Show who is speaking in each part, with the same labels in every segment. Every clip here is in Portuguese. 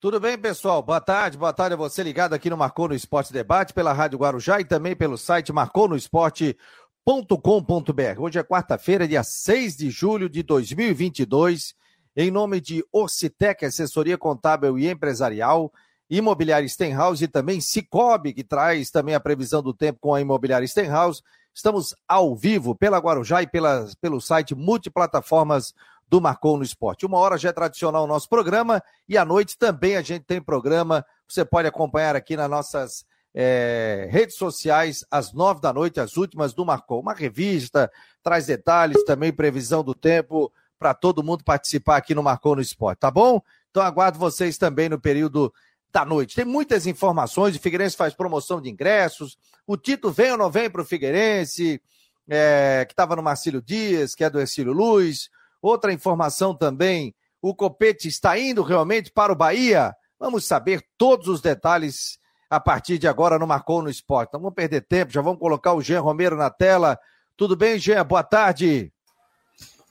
Speaker 1: Tudo bem, pessoal? Boa tarde, boa tarde a você ligado aqui no Marcou no Esporte Debate, pela Rádio Guarujá e também pelo site marconosport.com.br. Hoje é quarta-feira, dia 6 de julho de 2022. Em nome de Orcitec, assessoria contábil e empresarial, Imobiliária Stenhouse e também Cicobi, que traz também a previsão do tempo com a Imobiliária Stenhouse. Estamos ao vivo pela Guarujá e pela, pelo site multiplataformas do Marcou no Esporte. Uma hora já é tradicional o nosso programa e à noite também a gente tem programa. Você pode acompanhar aqui nas nossas é, redes sociais às nove da noite, as últimas do Marcou. Uma revista, traz detalhes, também previsão do tempo para todo mundo participar aqui no Marcou no Esporte, tá bom? Então aguardo vocês também no período da noite. Tem muitas informações, o Figueirense faz promoção de ingressos, o Tito vem ou não vem para o Figueirense, é, que estava no Marcílio Dias, que é do Ercílio Luz, Outra informação também: o Copete está indo realmente para o Bahia? Vamos saber todos os detalhes a partir de agora no Marcou no Esporte. Não vamos perder tempo, já vamos colocar o Jean Romero na tela. Tudo bem, Jean? Boa tarde.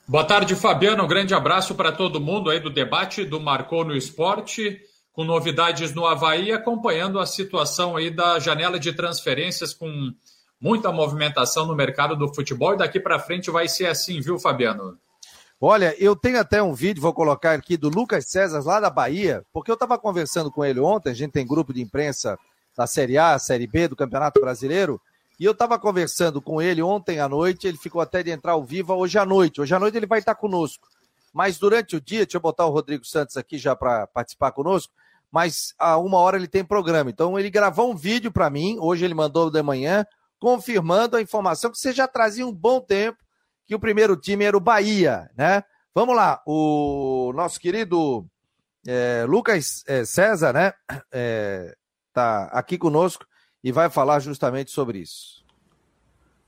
Speaker 2: Boa tarde, Fabiano. Um grande abraço para todo mundo aí do debate do Marcou no Esporte, com novidades no Havaí, acompanhando a situação aí da janela de transferências com muita movimentação no mercado do futebol. E daqui para frente vai ser assim, viu, Fabiano?
Speaker 1: Olha, eu tenho até um vídeo, vou colocar aqui, do Lucas César, lá da Bahia, porque eu estava conversando com ele ontem, a gente tem grupo de imprensa da Série A, Série B do Campeonato Brasileiro, e eu estava conversando com ele ontem à noite, ele ficou até de entrar ao vivo hoje à noite. Hoje à noite ele vai estar conosco. Mas durante o dia, deixa eu botar o Rodrigo Santos aqui já para participar conosco, mas a uma hora ele tem programa. Então ele gravou um vídeo para mim, hoje ele mandou de manhã, confirmando a informação que você já trazia um bom tempo que o primeiro time era o Bahia, né? Vamos lá, o nosso querido é, Lucas é, César, né? É, tá aqui conosco e vai falar justamente sobre isso.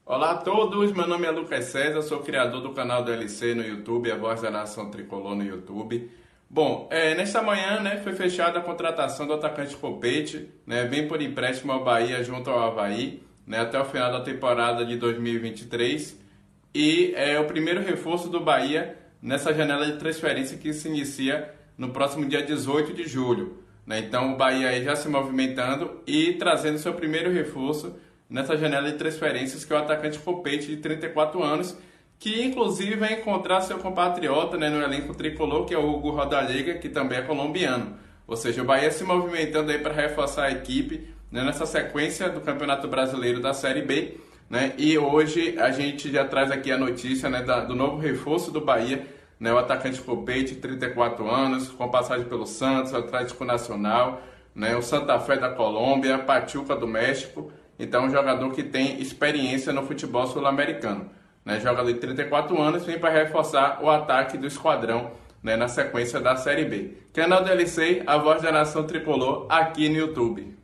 Speaker 3: Olá a todos, meu nome é Lucas César, sou criador do canal do LC no YouTube, a Voz da Nação Tricolor no YouTube. Bom, é, nesta manhã né, foi fechada a contratação do atacante Copete, né, vem por empréstimo ao Bahia junto ao Havaí, né, até o final da temporada de 2023 e é o primeiro reforço do Bahia nessa janela de transferência que se inicia no próximo dia 18 de julho. Né? Então o Bahia já se movimentando e trazendo seu primeiro reforço nessa janela de transferências que é o atacante Copete de 34 anos, que inclusive vai encontrar seu compatriota né, no elenco tricolor, que é o Hugo Rodalega, que também é colombiano. Ou seja, o Bahia se movimentando aí para reforçar a equipe né, nessa sequência do Campeonato Brasileiro da Série B né? E hoje a gente já traz aqui a notícia né, da, do novo reforço do Bahia, né, o atacante Copete, 34 anos, com passagem pelo Santos, Atlético Nacional, né, o Santa Fé da Colômbia, Pachuca do México. Então, um jogador que tem experiência no futebol sul-americano. Né, jogador de 34 anos, vem para reforçar o ataque do esquadrão né, na sequência da Série B. Canal DLC, a voz da nação tricolor, aqui no YouTube.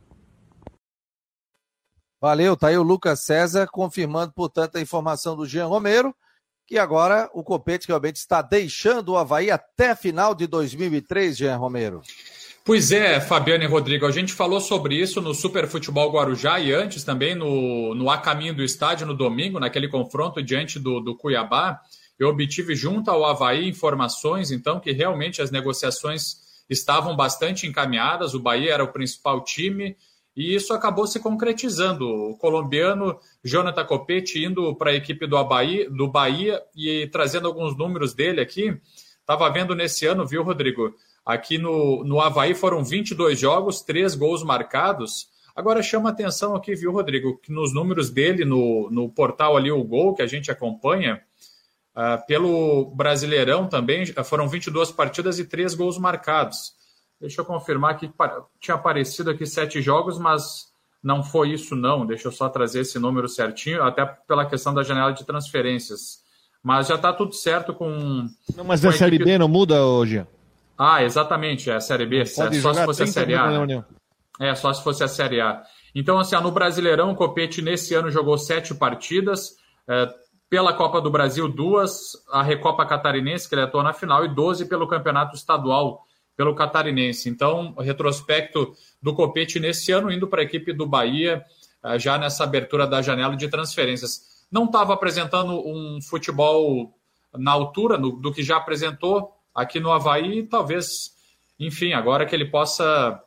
Speaker 1: Valeu, tá aí o Lucas César confirmando, portanto, a informação do Jean Romero, que agora o Copete realmente está deixando o Havaí até final de 2003, Jean Romero.
Speaker 2: Pois é, Fabiano e Rodrigo, a gente falou sobre isso no Super Futebol Guarujá e antes também no, no A Caminho do Estádio no domingo, naquele confronto diante do, do Cuiabá. Eu obtive junto ao Havaí informações, então, que realmente as negociações estavam bastante encaminhadas, o Bahia era o principal time, e isso acabou se concretizando. O colombiano Jonathan Copete indo para a equipe do Bahia, do Bahia e trazendo alguns números dele aqui. Estava vendo nesse ano, viu, Rodrigo? Aqui no, no Havaí foram 22 jogos, 3 gols marcados. Agora chama atenção aqui, viu, Rodrigo, que nos números dele no, no portal ali, o Gol, que a gente acompanha, uh, pelo Brasileirão também, foram 22 partidas e 3 gols marcados. Deixa eu confirmar que tinha aparecido aqui sete jogos, mas não foi isso, não. Deixa eu só trazer esse número certinho, até pela questão da janela de transferências. Mas já está tudo certo com.
Speaker 1: Não, mas com a, a Série equipe... B não muda hoje?
Speaker 2: Ah, exatamente, é a Série B. Pode é só se fosse a Série A. Né? É, só se fosse a Série A. Então, assim, no Brasileirão, o Copete nesse ano jogou sete partidas. É, pela Copa do Brasil, duas. A Recopa Catarinense, que ele atuou na final, e 12 pelo Campeonato Estadual pelo Catarinense. Então, retrospecto do Copete nesse ano indo para a equipe do Bahia, eh, já nessa abertura da janela de transferências. Não estava apresentando um futebol na altura do, do, que já apresentou aqui no Havaí, talvez enfim, agora que ele possa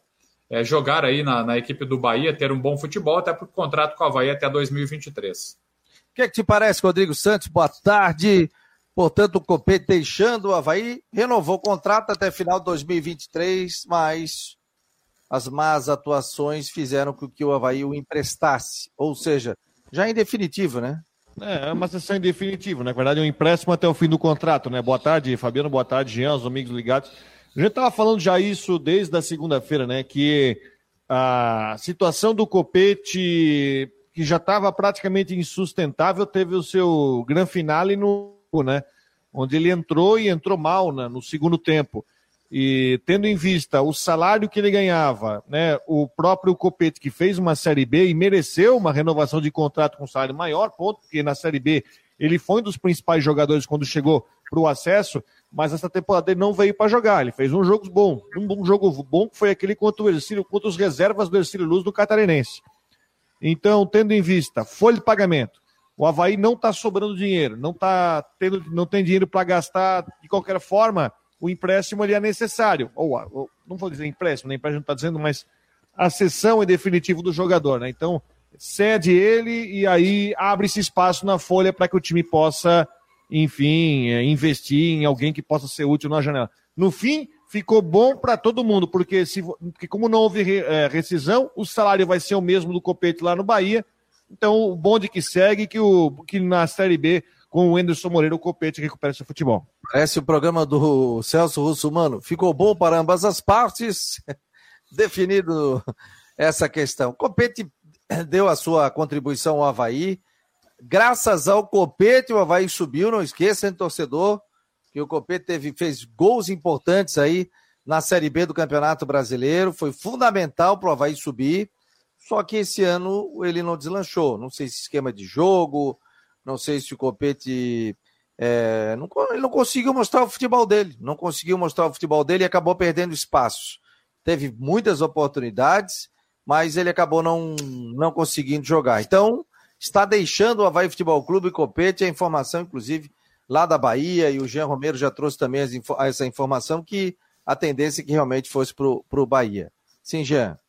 Speaker 2: é, jogar aí na, na, equipe do Bahia, ter um bom futebol, até porque o contrato com o Havaí é até 2023.
Speaker 1: O que, é que te parece, Rodrigo Santos? Boa tarde. Portanto, o Copete deixando o Havaí, renovou o contrato até final de 2023, mas as más atuações fizeram com que o Havaí o emprestasse. Ou seja, já em definitivo, né?
Speaker 4: É, é uma sessão em definitivo, na verdade, é um empréstimo até o fim do contrato, né? Boa tarde, Fabiano, boa tarde, Jean, os amigos ligados. A gente estava falando já isso desde a segunda-feira, né? Que a situação do Copete, que já estava praticamente insustentável, teve o seu gran finale no, né? Onde ele entrou e entrou mal né, no segundo tempo. E tendo em vista o salário que ele ganhava, né, o próprio Copete que fez uma Série B e mereceu uma renovação de contrato com salário maior, ponto, porque na Série B ele foi um dos principais jogadores quando chegou para o acesso, mas essa temporada ele não veio para jogar, ele fez um jogo bom, um bom jogo bom que foi aquele contra o Ercílio, contra os reservas do Ercílio Luz do Catarinense. Então, tendo em vista folha de pagamento, o Havaí não está sobrando dinheiro, não tá tendo, não tem dinheiro para gastar de qualquer forma, o empréstimo ele é necessário. Ou, ou não vou dizer empréstimo, nem empréstimo não está dizendo, mas a cessão é definitiva do jogador, né? Então, cede ele e aí abre-se espaço na folha para que o time possa, enfim, é, investir em alguém que possa ser útil na janela. No fim, ficou bom para todo mundo, porque, se, porque como não houve é, rescisão, o salário vai ser o mesmo do Copete lá no Bahia. Então, o bonde que segue, que, o, que na Série B com o Anderson Moreira, o Copete recupera seu futebol.
Speaker 1: Parece o programa do Celso Russo, mano. Ficou bom para ambas as partes. Definido essa questão. Copete deu a sua contribuição ao Havaí. Graças ao Copete, o Havaí subiu. Não esqueça, hein, torcedor, que o Copete teve, fez gols importantes aí na Série B do Campeonato Brasileiro. Foi fundamental para o Havaí subir. Só que esse ano ele não deslanchou. Não sei se esquema de jogo, não sei se o Copete. É, não, ele não conseguiu mostrar o futebol dele. Não conseguiu mostrar o futebol dele e acabou perdendo espaço. Teve muitas oportunidades, mas ele acabou não, não conseguindo jogar. Então, está deixando o Havaí Futebol Clube Copete, a informação, inclusive, lá da Bahia, e o Jean Romero já trouxe também essa informação que a tendência é que realmente fosse para o Bahia. Sim, Jean.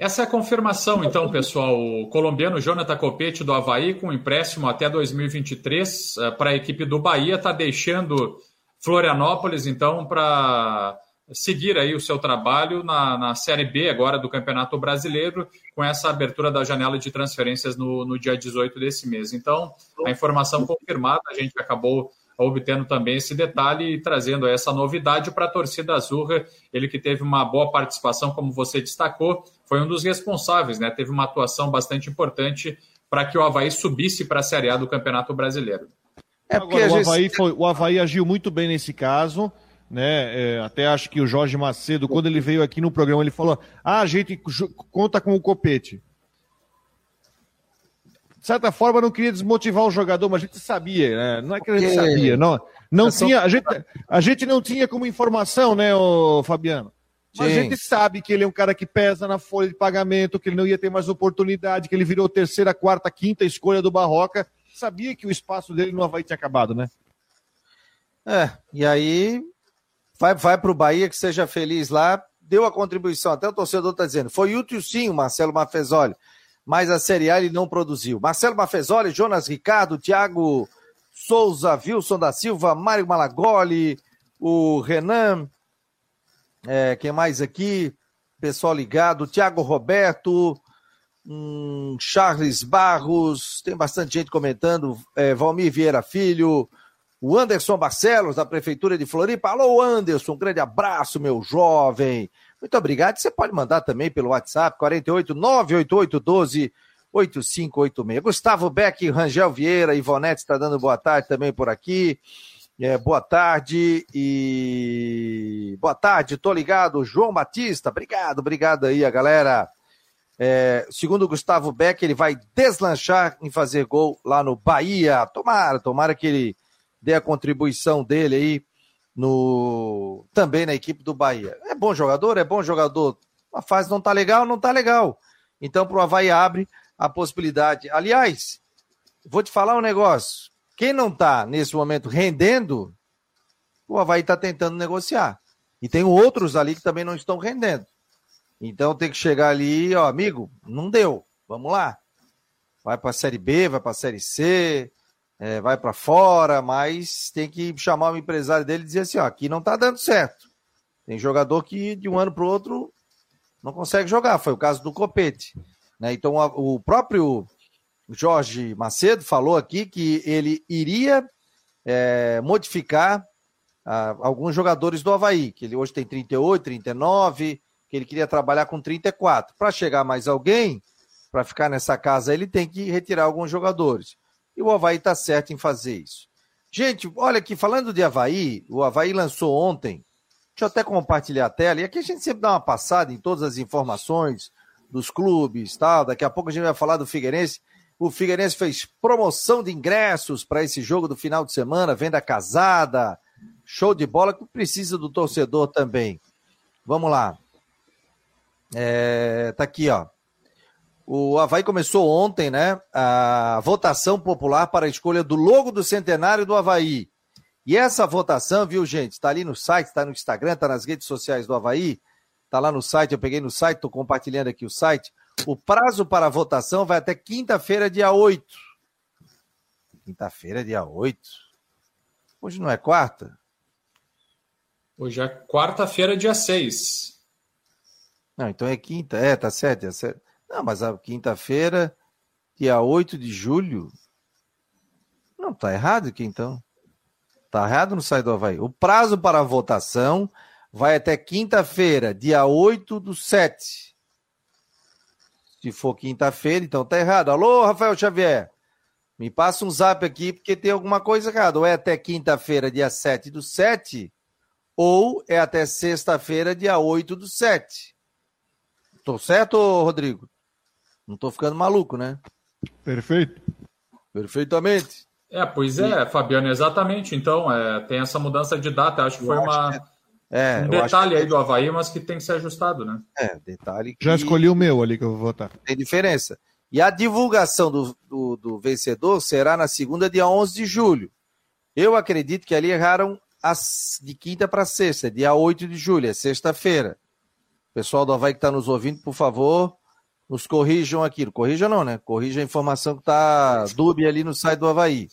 Speaker 2: Essa é a confirmação, então, pessoal. O colombiano Jonathan Copete do Havaí, com empréstimo até 2023 eh, para a equipe do Bahia, está deixando Florianópolis, então, para seguir aí o seu trabalho na, na Série B agora do Campeonato Brasileiro, com essa abertura da janela de transferências no, no dia 18 desse mês. Então, a informação confirmada, a gente acabou obtendo também esse detalhe e trazendo essa novidade para a torcida azurra. Ele que teve uma boa participação, como você destacou, foi um dos responsáveis, né? Teve uma atuação bastante importante para que o Havaí subisse para a Série A do Campeonato Brasileiro.
Speaker 4: É porque Agora, o, Havaí foi, o Havaí agiu muito bem nesse caso. Né? É, até acho que o Jorge Macedo, quando ele veio aqui no programa, ele falou: Ah, a gente conta com o copete de certa forma, não queria desmotivar o jogador, mas a gente sabia, né? Não é que a gente sabia, não. Não é tinha, a, gente, a gente não tinha como informação, né, Fabiano? Mas Sim. a gente sabe que ele é um cara que pesa na folha de pagamento, que ele não ia ter mais oportunidade, que ele virou terceira, quarta, quinta escolha do Barroca. Sabia que o espaço dele no Havaí tinha acabado, né?
Speaker 1: É, e aí vai, vai para o Bahia, que seja feliz lá. Deu a contribuição, até o torcedor está dizendo. Foi útil sim o Marcelo Mafezoli mas a Série A ele não produziu. Marcelo Mafezoli, Jonas Ricardo, Thiago Souza, Wilson da Silva, Mário Malagoli, o Renan, é, quem mais aqui? Pessoal ligado, Thiago Roberto, hum, Charles Barros, tem bastante gente comentando, é, Valmir Vieira Filho, o Anderson Barcelos, da Prefeitura de Floripa. Alô, Anderson, um grande abraço, meu jovem. Muito obrigado. Você pode mandar também pelo WhatsApp 48 988 12 8586. Gustavo Beck, Rangel Vieira, Ivonete está dando boa tarde também por aqui. É, boa tarde e boa tarde, tô ligado, João Batista, obrigado, obrigado aí a galera. É, segundo o Gustavo Beck, ele vai deslanchar em fazer gol lá no Bahia. Tomara, tomara que ele dê a contribuição dele aí no também na equipe do Bahia. É bom jogador, é bom jogador. A fase não tá legal, não tá legal. Então pro Havaí abre a possibilidade. Aliás, vou te falar um negócio. Quem não tá nesse momento rendendo, o Havaí tá tentando negociar. E tem outros ali que também não estão rendendo. Então tem que chegar ali, ó, amigo, não deu, vamos lá. Vai para a Série B, vai para a Série C, é, vai para fora, mas tem que chamar o empresário dele e dizer assim, ó, aqui não está dando certo. Tem jogador que de um ano para o outro não consegue jogar, foi o caso do Copete. Né? Então a, o próprio Jorge Macedo falou aqui que ele iria é, modificar ah, alguns jogadores do Havaí, que ele hoje tem 38, 39, que ele queria trabalhar com 34. Para chegar mais alguém, para ficar nessa casa, ele tem que retirar alguns jogadores. E o Havaí está certo em fazer isso. Gente, olha aqui, falando de Havaí, o Havaí lançou ontem, deixa eu até compartilhar a tela, e aqui a gente sempre dá uma passada em todas as informações dos clubes, tal. Daqui a pouco a gente vai falar do Figueirense. O Figueirense fez promoção de ingressos para esse jogo do final de semana, venda casada, show de bola que precisa do torcedor também. Vamos lá. É, tá aqui, ó. O Havaí começou ontem, né? A votação popular para a escolha do logo do centenário do Havaí. E essa votação, viu, gente? Está ali no site, está no Instagram, está nas redes sociais do Havaí. Está lá no site, eu peguei no site, estou compartilhando aqui o site. O prazo para a votação vai até quinta-feira, dia 8. Quinta-feira, dia 8. Hoje não é quarta?
Speaker 2: Hoje é quarta-feira, dia 6.
Speaker 1: Não, então é quinta. É, tá certo, é certo. Não, mas a quinta-feira, dia 8 de julho. Não, tá errado aqui então. Tá errado no site do Havaí. O prazo para votação vai até quinta-feira, dia 8 do 7. Se for quinta-feira, então tá errado. Alô, Rafael Xavier. Me passa um zap aqui porque tem alguma coisa errada. Ou é até quinta-feira, dia 7 do 7, ou é até sexta-feira, dia 8 do 7. Tô certo, Rodrigo? Não tô ficando maluco, né?
Speaker 4: Perfeito.
Speaker 1: Perfeitamente.
Speaker 2: É, pois é, Fabiano, exatamente. Então, é, tem essa mudança de data. Acho que foi uma, é, um detalhe aí do Havaí, mas que tem que ser ajustado, né?
Speaker 1: É, detalhe que...
Speaker 4: Já escolhi o meu ali que eu vou votar.
Speaker 1: Tem diferença. E a divulgação do, do, do vencedor será na segunda, dia 11 de julho. Eu acredito que ali erraram as, de quinta para sexta, dia 8 de julho, é sexta-feira. Pessoal do Havaí que está nos ouvindo, por favor, nos corrijam aqui. Corrija não, né? Corrija a informação que está dúbia ali no site do Havaí.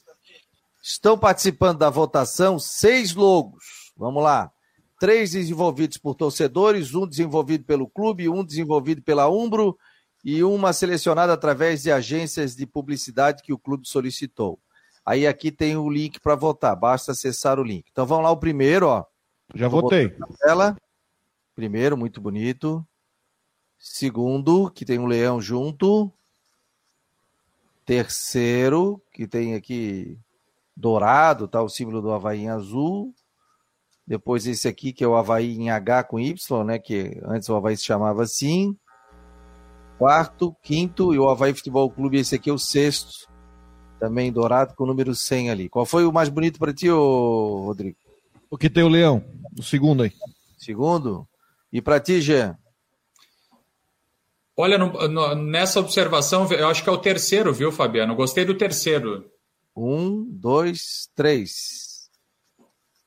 Speaker 1: Estão participando da votação seis logos. Vamos lá três desenvolvidos por torcedores, um desenvolvido pelo clube, um desenvolvido pela Umbro e uma selecionada através de agências de publicidade que o clube solicitou. Aí aqui tem o link para votar, basta acessar o link. Então vamos lá, o primeiro, ó.
Speaker 4: Já votei.
Speaker 1: Tela. Primeiro, muito bonito. Segundo, que tem um leão junto. Terceiro, que tem aqui dourado, tá o símbolo do Havaí em azul. Depois esse aqui, que é o Havaí em H com Y, né? Que antes o Havaí se chamava assim. Quarto, quinto, e o Havaí Futebol Clube, esse aqui é o sexto. Também dourado com o número 100 ali. Qual foi o mais bonito para ti, ô, Rodrigo?
Speaker 4: O que tem o leão, o segundo aí.
Speaker 1: Segundo? E para ti, Jean?
Speaker 2: Olha, no, no, nessa observação, eu acho que é o terceiro, viu, Fabiano? Gostei do terceiro.
Speaker 1: Um, dois, três.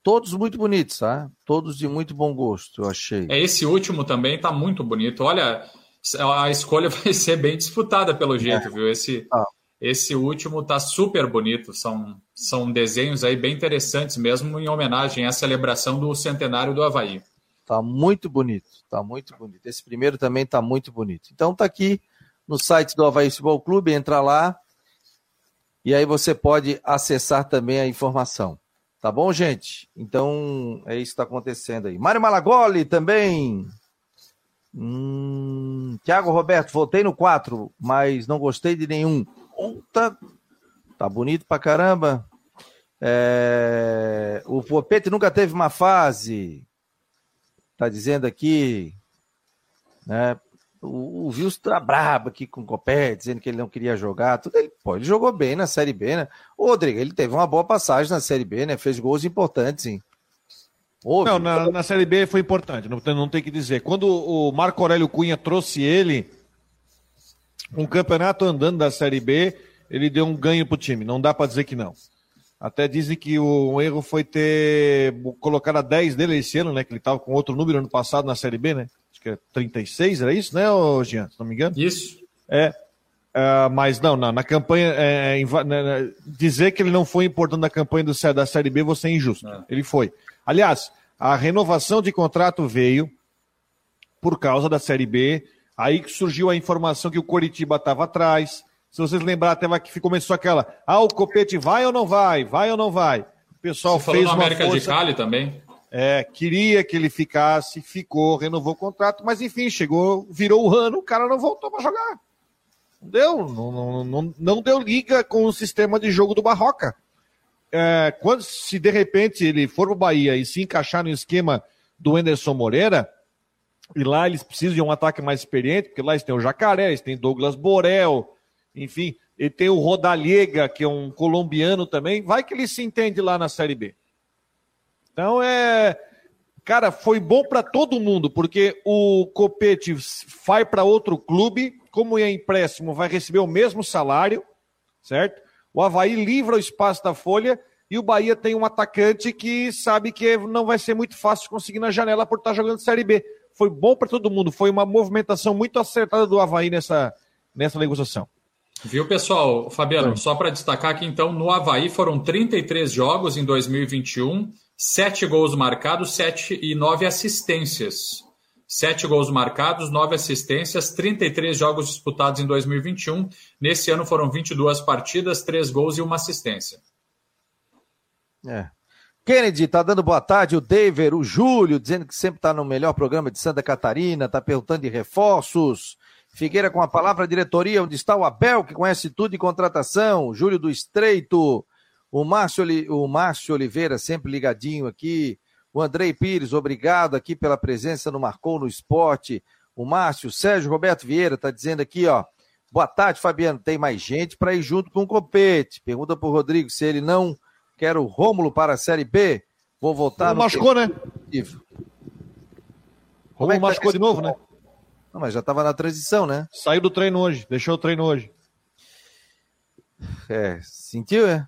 Speaker 1: Todos muito bonitos, tá? Todos de muito bom gosto, eu achei.
Speaker 2: É, esse último também tá muito bonito. Olha, a escolha vai ser bem disputada pelo jeito, é. viu? Esse, ah. esse último tá super bonito. São, são desenhos aí bem interessantes, mesmo em homenagem à celebração do centenário do Havaí.
Speaker 1: Tá muito bonito, tá muito bonito. Esse primeiro também tá muito bonito. Então tá aqui no site do Havaí Futebol Clube, entra lá e aí você pode acessar também a informação. Tá bom, gente? Então, é isso que está acontecendo aí. Mário Malagoli também. Hum, Tiago Roberto, voltei no 4, mas não gostei de nenhum. Puta, tá bonito pra caramba. É, o Popete nunca teve uma fase. Tá dizendo aqui. Né? O, o Wilson tá brabo aqui com o Copé, dizendo que ele não queria jogar. Tudo ele, pô, ele jogou bem na Série B, né? O Rodrigo, ele teve uma boa passagem na Série B, né? Fez gols importantes, sim.
Speaker 4: não, na, na, Série B foi importante, não, não tem que dizer. Quando o Marco Aurélio Cunha trouxe ele, um campeonato andando da Série B, ele deu um ganho pro time, não dá para dizer que não. Até dizem que o erro foi ter colocado a 10 dele esse ano, né? Que ele estava com outro número ano passado na Série B, né? Acho que é 36, era isso, né, Jean? Se não me engano?
Speaker 2: Isso.
Speaker 4: É. Uh, mas não, não, na campanha, é, em, né, dizer que ele não foi importante na campanha do, da Série B, você é injusto. É. Ele foi. Aliás, a renovação de contrato veio por causa da Série B. Aí que surgiu a informação que o Coritiba estava atrás. Se vocês lembrarem, até que começou aquela: ah, o Copete vai ou não vai? Vai ou não vai? O pessoal Você fez falou no
Speaker 2: América força, de Cali também.
Speaker 4: É, queria que ele ficasse, ficou, renovou o contrato, mas enfim, chegou, virou o ano, o cara não voltou para jogar. Não deu, não, não, não, não, deu liga com o sistema de jogo do Barroca. É, quando se de repente ele for para o Bahia e se encaixar no esquema do Anderson Moreira, e lá eles precisam de um ataque mais experiente, porque lá eles têm o Jacaré, eles têm Douglas Borel, enfim, ele tem o Rodallega, que é um colombiano também. Vai que ele se entende lá na Série B. Então é. Cara, foi bom para todo mundo, porque o Copete vai para outro clube, como é empréstimo, vai receber o mesmo salário, certo? O Havaí livra o espaço da folha e o Bahia tem um atacante que sabe que não vai ser muito fácil conseguir na janela por estar jogando Série B. Foi bom para todo mundo, foi uma movimentação muito acertada do Havaí nessa, nessa negociação.
Speaker 2: Viu, pessoal? Fabiano, só para destacar que então no Havaí foram 33 jogos em 2021, 7 gols marcados, 7 e 9 assistências. 7 gols marcados, 9 assistências, 33 jogos disputados em 2021. Nesse ano foram 22 partidas, 3 gols e uma assistência.
Speaker 1: É. Kennedy tá dando boa tarde, o David, o Júlio, dizendo que sempre está no melhor programa de Santa Catarina, tá perguntando de reforços. Figueira com a palavra, diretoria, onde está o Abel, que conhece tudo de contratação, Júlio do Estreito, o Márcio, o Márcio Oliveira, sempre ligadinho aqui, o Andrei Pires, obrigado aqui pela presença no Marcou no Esporte, o Márcio, Sérgio Roberto Vieira está dizendo aqui, ó, boa tarde, Fabiano, tem mais gente para ir junto com o Copete, pergunta para o Rodrigo se ele não quer o Rômulo para a Série B, vou voltar
Speaker 4: Não machucou, né?
Speaker 1: Como é tá machucou tá de novo, né? Não, mas já estava na transição, né?
Speaker 4: Saiu do treino hoje, deixou o treino hoje.
Speaker 1: É, sentiu, é?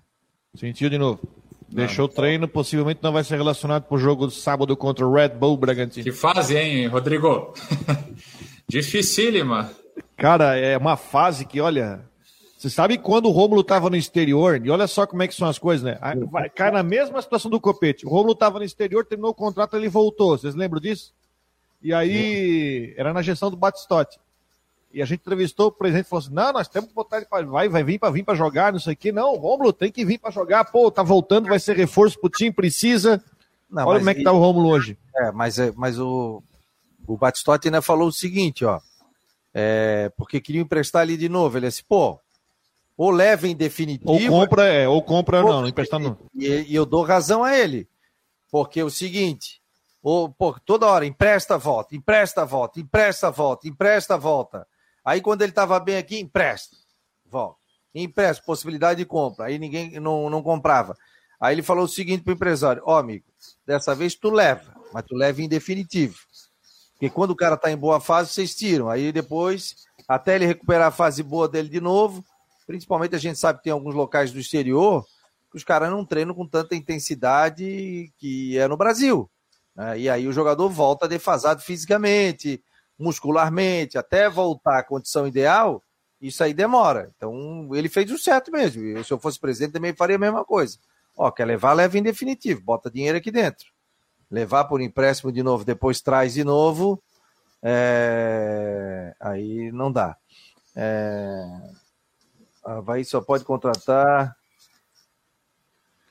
Speaker 4: Sentiu de novo. Deixou o treino, possivelmente não vai ser relacionado para o jogo de sábado contra o Red Bull Bragantino.
Speaker 2: Que fase, hein, Rodrigo? Dificílima.
Speaker 4: Cara, é uma fase que, olha, você sabe quando o Rômulo estava no exterior, e olha só como é que são as coisas, né? Vai, cai na mesma situação do Copete. O Rômulo estava no exterior, terminou o contrato, ele voltou. Vocês lembram disso? E aí, era na gestão do Batistote. E a gente entrevistou o presidente e falou assim: não, nós temos que botar ele para. Vai, vai vir para vir para jogar, não sei o quê. Não, Rômulo tem que vir para jogar. Pô, tá voltando, vai ser reforço pro time, precisa. Não, Olha como é que tá o Rômulo hoje.
Speaker 1: É, mas, é, mas o, o Batistotti ainda falou o seguinte, ó. É, porque queria emprestar ali de novo. Ele disse, pô, ou leva em definitivo.
Speaker 4: Ou compra, é, ou compra, ou, não, não emprestar não.
Speaker 1: E, e eu dou razão a ele. Porque é o seguinte, ou, pô, toda hora, empresta, volta, empresta, volta, empresta, volta, empresta, volta. Aí quando ele estava bem aqui, empresta, volta. Empresta, possibilidade de compra. Aí ninguém não, não comprava. Aí ele falou o seguinte para o empresário: Ó, oh, amigo, dessa vez tu leva, mas tu leva em definitivo. Porque quando o cara está em boa fase, vocês tiram. Aí depois, até ele recuperar a fase boa dele de novo, principalmente a gente sabe que tem alguns locais do exterior que os caras não treinam com tanta intensidade que é no Brasil. Né? E aí o jogador volta defasado fisicamente, muscularmente, até voltar à condição ideal, isso aí demora. Então ele fez o certo mesmo. Eu, se eu fosse presidente, também faria a mesma coisa. Ó, quer levar, leva em definitivo, bota dinheiro aqui dentro. Levar por empréstimo de novo, depois traz de novo, é... aí não dá. É... Havaí só pode contratar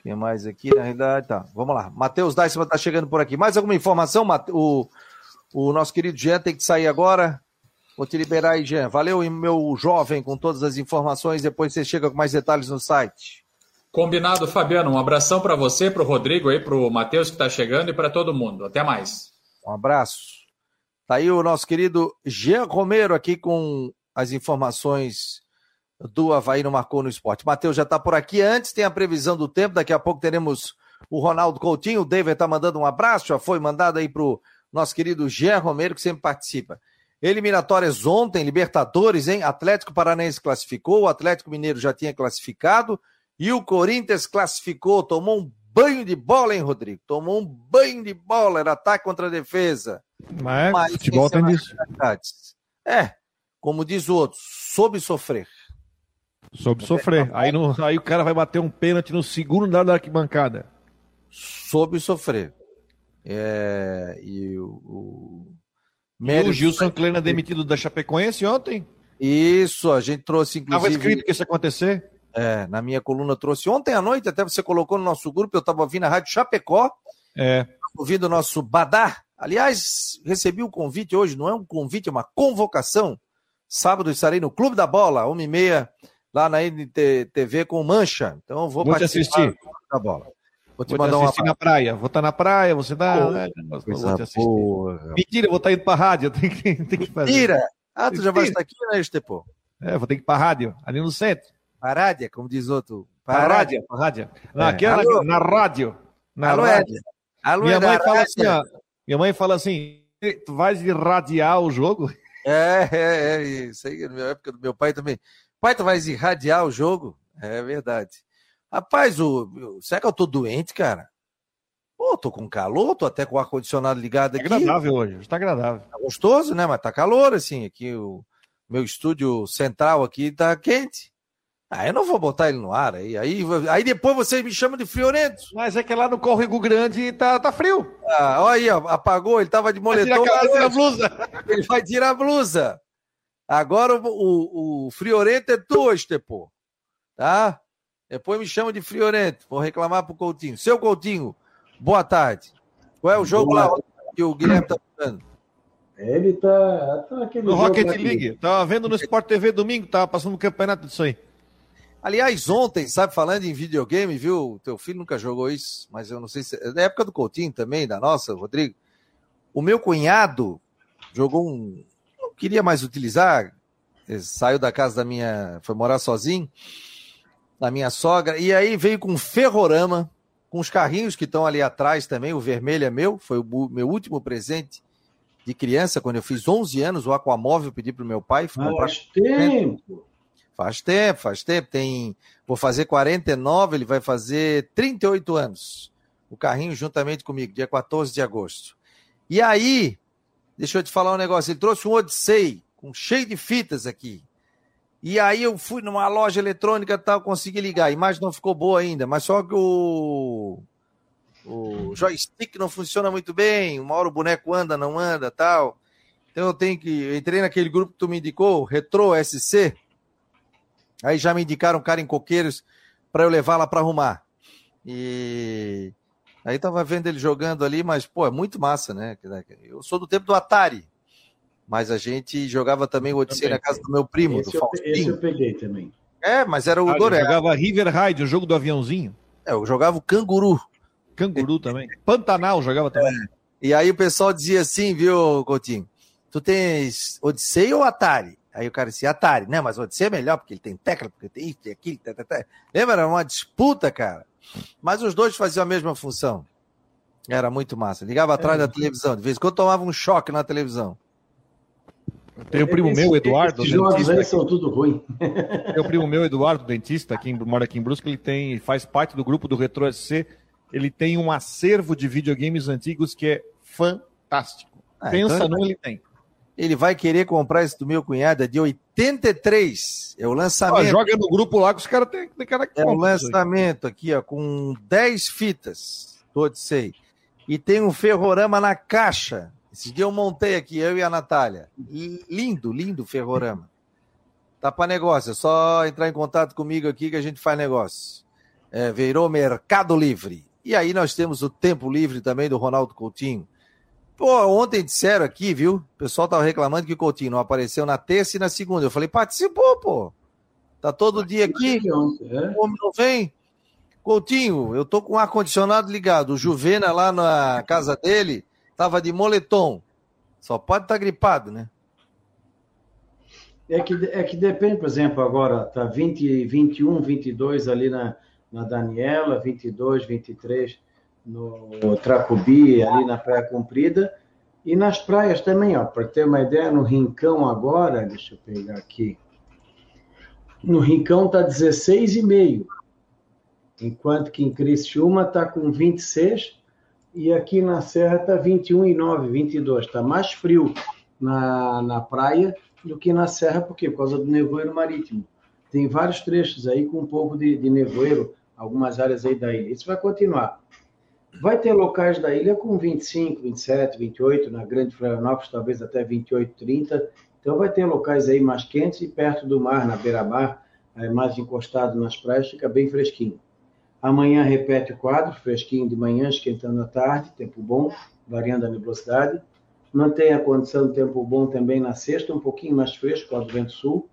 Speaker 1: quem mais aqui, na realidade? Tá, vamos lá. Matheus Dyson está chegando por aqui. Mais alguma informação? O, o nosso querido Jean tem que sair agora. Vou te liberar aí, Jean. Valeu, meu jovem, com todas as informações. Depois você chega com mais detalhes no site.
Speaker 2: Combinado, Fabiano. Um abração para você, para o Rodrigo, aí, para o Matheus que está chegando e para todo mundo. Até mais.
Speaker 1: Um abraço. Tá aí o nosso querido Jean Romero aqui com as informações do Havaí no Marcou no Esporte. Matheus já está por aqui. Antes tem a previsão do tempo. Daqui a pouco teremos o Ronaldo Coutinho. O David está mandando um abraço. Já foi mandado aí para o nosso querido Jean Romero, que sempre participa. Eliminatórias ontem, Libertadores, hein? Atlético Paranaense classificou, o Atlético Mineiro já tinha classificado E o Corinthians classificou, tomou um banho de bola, hein, Rodrigo? Tomou um banho de bola, era ataque contra a defesa.
Speaker 4: Mas, Mas futebol tem isso.
Speaker 1: É, como diz o outro, soube sofrer.
Speaker 4: Soube sofrer. Aí, aí o cara vai bater um pênalti no segundo da arquibancada.
Speaker 1: Soube sofrer. É, e o, o...
Speaker 4: E o Gilson Kleina demitido da Chapecoense ontem?
Speaker 1: Isso, a gente trouxe inclusive.
Speaker 4: Estava escrito que isso ia acontecer?
Speaker 1: É, na minha coluna trouxe ontem à noite, até você colocou no nosso grupo, eu estava ouvindo a Rádio Chapecó.
Speaker 4: É.
Speaker 1: Ouvindo o nosso Badar. Aliás, recebi o um convite hoje, não é um convite, é uma convocação. Sábado estarei no Clube da Bola, 1h30, lá na NTV com Mancha. Então eu vou,
Speaker 4: vou te assistir.
Speaker 1: da bola.
Speaker 4: Vou te vou mandar te assistir uma... na praia. Vou estar na praia, você tá. Né? Vou te assistir. Porra. Mentira, vou estar indo pra rádio. Tem que, tem que fazer.
Speaker 1: Mentira! Ah, tu já vai estar aqui, né, Estepô?
Speaker 4: É, vou ter que ir pra rádio, ali no centro.
Speaker 1: Parádia, como diz outro.
Speaker 4: Parádia. Parádia. Não, aqui é na, na, rádio. Na Alô, rádio. Alô, minha mãe fala assim, ó, minha mãe fala assim, tu vais irradiar o jogo?
Speaker 1: É, é, é, isso aí, na época do meu pai também. Pai, tu vais irradiar o jogo? É verdade. Rapaz, o, será que eu tô doente, cara? Pô, tô com calor, tô até com o ar-condicionado ligado aqui.
Speaker 4: Tá agradável hoje, está agradável.
Speaker 1: Tá gostoso, né? Mas tá calor, assim, aqui o meu estúdio central aqui tá quente. Ah, eu não vou botar ele no ar aí. Aí, aí depois vocês me chamam de friorento.
Speaker 4: Mas é que lá no Córrego Grande tá, tá frio.
Speaker 1: Ah, olha aí, ó, apagou, ele tava de moletom.
Speaker 4: Vai tirar, a blusa.
Speaker 1: Ele vai tirar a blusa. Agora o, o, o friorento é tu, Estepô. Tá? Depois me chama de friorento. Vou reclamar pro Coutinho. Seu Coutinho, boa tarde. Qual é o jogo boa. lá que o Guilherme tá jogando?
Speaker 5: Ele tá, tá
Speaker 4: aquele No Rocket League. Tava vendo no Sport TV domingo, tava passando um campeonato disso aí.
Speaker 1: Aliás, ontem, sabe, falando em videogame, viu? Teu filho nunca jogou isso, mas eu não sei se. É da época do Coutinho também, da nossa, Rodrigo. O meu cunhado jogou um. Queria mais utilizar, saiu da casa da minha. Foi morar sozinho, da minha sogra, e aí veio com um ferrorama, com os carrinhos que estão ali atrás também. O vermelho é meu, foi o meu último presente de criança, quando eu fiz 11 anos, o Aquamóvel pedi para o meu pai.
Speaker 5: Faz tempo!
Speaker 1: Faz tempo, faz tempo. Tem, vou fazer 49, ele vai fazer 38 anos. O carrinho juntamente comigo, dia 14 de agosto. E aí, deixa eu te falar um negócio. Ele trouxe um Odyssey, com cheio de fitas aqui. E aí eu fui numa loja eletrônica tal, consegui ligar. A imagem não ficou boa ainda, mas só que o, o joystick não funciona muito bem. Uma hora o boneco anda, não anda tal. Então eu tenho que. Eu entrei naquele grupo que tu me indicou, Retro SC. Aí já me indicaram um cara em coqueiros para eu levar lá para arrumar. E aí tava vendo ele jogando ali, mas pô, é muito massa, né? Eu sou do tempo do Atari, mas a gente jogava também o Odyssey na casa do meu primo,
Speaker 5: esse do Faustinho. Esse eu peguei também.
Speaker 1: É, mas era o ah,
Speaker 4: Doré. jogava River Ride, o jogo do aviãozinho.
Speaker 1: É, eu jogava o Canguru.
Speaker 4: Canguru também. Pantanal jogava também. É.
Speaker 1: E aí o pessoal dizia assim, viu, Coutinho? Tu tens Odyssey ou Atari? Aí o cara disse, Atari, né? Mas o Odyssey é melhor, porque ele tem tecla, porque tem isso, tem aquilo, tá, tá, tá. Lembra? Era uma disputa, cara. Mas os dois faziam a mesma função. Era muito massa. Ligava atrás é, da televisão. De vez em quando tomava um choque na televisão.
Speaker 4: Tem o primo esse, meu, Eduardo.
Speaker 5: Esses jogos aí são tudo ruim.
Speaker 4: Tem o primo meu, Eduardo, dentista, que mora aqui em Brusque, ele tem, faz parte do grupo do Retro SC. Ele tem um acervo de videogames antigos que é fantástico. Ah, Pensa então... no ele tem
Speaker 1: ele vai querer comprar esse do meu cunhado, é de 83. É o lançamento.
Speaker 4: joga no grupo lá que os caras têm cara que
Speaker 1: É o lançamento aqui, ó, com 10 fitas do Odyssey. E tem um ferrorama na caixa. Esse dia eu montei aqui, eu e a Natália. Lindo, lindo ferrorama. Tá para negócio, é só entrar em contato comigo aqui que a gente faz negócio. É, virou Mercado Livre. E aí nós temos o Tempo Livre também do Ronaldo Coutinho. Pô, ontem disseram aqui, viu? O pessoal tava reclamando que o Coutinho não apareceu na terça e na segunda. Eu falei, participou, pô. Tá todo dia aqui. É. O homem não vem. Coutinho, eu tô com o ar-condicionado ligado. O Juvena lá na casa dele tava de moletom. Só pode estar tá gripado, né?
Speaker 5: É que, é que depende, por exemplo, agora tá 20, 21, 22 ali na, na Daniela, 22, 23 no Tracubi, ali na Praia Comprida, e nas praias também, ó, para ter uma ideia, no Rincão agora, deixa eu pegar aqui, no Rincão tá 16,5. enquanto que em Criciúma está com 26 e aqui na Serra está 21,9, 22. Está mais frio na, na praia do que na Serra, por quê? Por causa do nevoeiro marítimo. Tem vários trechos aí com um pouco de, de nevoeiro, algumas áreas aí da ilha. Isso vai continuar. Vai ter locais da ilha com 25, 27, 28, na Grande Florianópolis talvez até 28, 30. Então vai ter locais aí mais quentes e perto do mar, na beira-mar, é, mais encostado nas praias, fica bem fresquinho. Amanhã repete o quadro, fresquinho de manhã, esquentando à tarde, tempo bom, variando a nebulosidade. Mantém a condição de tempo bom também na sexta, um pouquinho mais fresco, do vento sul.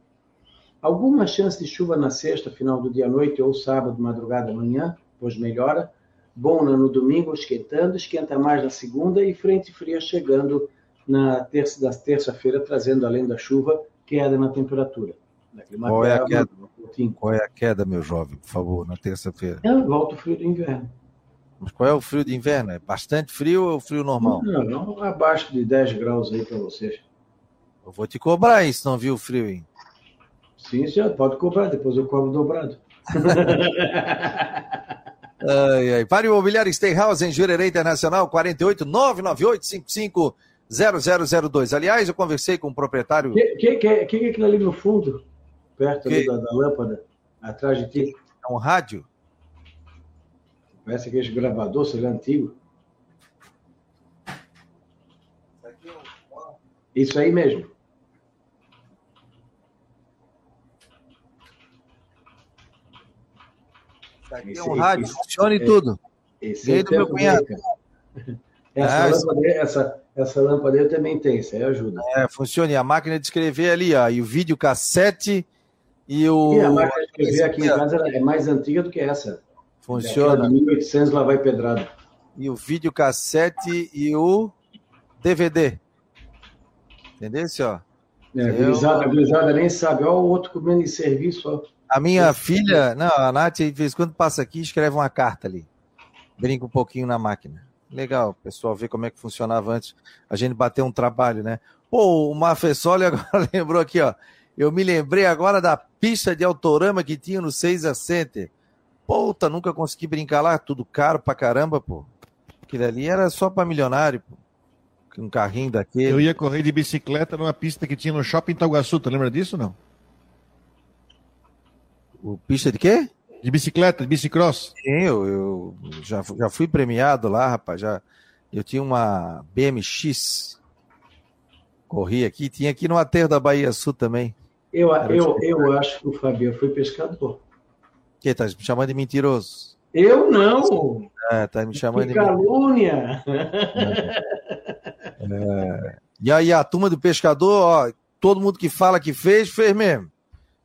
Speaker 5: Alguma chance de chuva na sexta, final do dia à noite ou sábado, madrugada, amanhã, pois melhora. Bom no domingo, esquentando, esquenta mais na segunda e frente fria chegando na terça da terça-feira, trazendo além da chuva, queda na temperatura.
Speaker 1: Qual é a queda? Qual é a queda, meu jovem, por favor, na terça-feira?
Speaker 5: É, volta o frio do inverno.
Speaker 1: Mas qual é o frio de inverno? É bastante frio ou frio normal?
Speaker 5: Não, não, abaixo de 10 graus aí para vocês.
Speaker 1: Eu vou te cobrar isso, não viu o frio aí?
Speaker 5: Sim, senhor, pode cobrar, depois eu cobro dobrado.
Speaker 1: ai, ai. Para Imobiliário Steinhaus em Jurerê Internacional, 48 998 55 0002. Aliás, eu conversei com o proprietário. O
Speaker 5: que, que, que, que é aquilo ali no fundo? Perto da, da, lâmpada, atrás de ti?
Speaker 1: É um rádio?
Speaker 5: Parece aquele gravador, sei lá, antigo. Isso aí mesmo.
Speaker 1: Aqui é um rádio, funciona e tudo.
Speaker 5: Esse é do meu cunhado. Essa, ah, lâmpada, essa, essa lâmpada eu também tenho, isso aí ajuda.
Speaker 1: É, funciona. E a máquina de escrever ali, ó, e o vídeo cassete e o.
Speaker 5: E a máquina de escrever aqui em casa é mais antiga do que essa.
Speaker 1: Funciona.
Speaker 5: 1800 lá vai pedrado.
Speaker 1: E o vídeo cassete e o DVD. Entendeu, senhor?
Speaker 5: É, a gurizada, a gurizada nem sabe. Olha o outro comendo em serviço. Ó.
Speaker 1: A minha filha, não, a Nath, de vez em quando passa aqui escreve uma carta ali. Brinca um pouquinho na máquina. Legal, pessoal, ver como é que funcionava antes. A gente bater um trabalho, né? Pô, o Mafessoli agora lembrou aqui, ó. Eu me lembrei agora da pista de autorama que tinha no 6 a Center. Puta, nunca consegui brincar lá, tudo caro pra caramba, pô. Aquilo ali era só pra milionário, pô. Um carrinho daquele.
Speaker 4: Eu ia correr de bicicleta numa pista que tinha no Shopping Itaguaçu, tu lembra disso não?
Speaker 1: O pista de quê?
Speaker 4: De bicicleta, de bicicross.
Speaker 1: Sim, eu, eu já, já fui premiado lá, rapaz. Já, eu tinha uma BMX. Corri aqui, tinha aqui no aterro da Bahia Sul também.
Speaker 5: Eu, eu, eu acho que o Fabio foi pescador.
Speaker 1: Que tá me chamando de mentiroso?
Speaker 5: Eu não.
Speaker 1: É, tá me chamando
Speaker 5: que de calúnia.
Speaker 1: É. E aí a turma do pescador, ó, todo mundo que fala que fez, fez mesmo.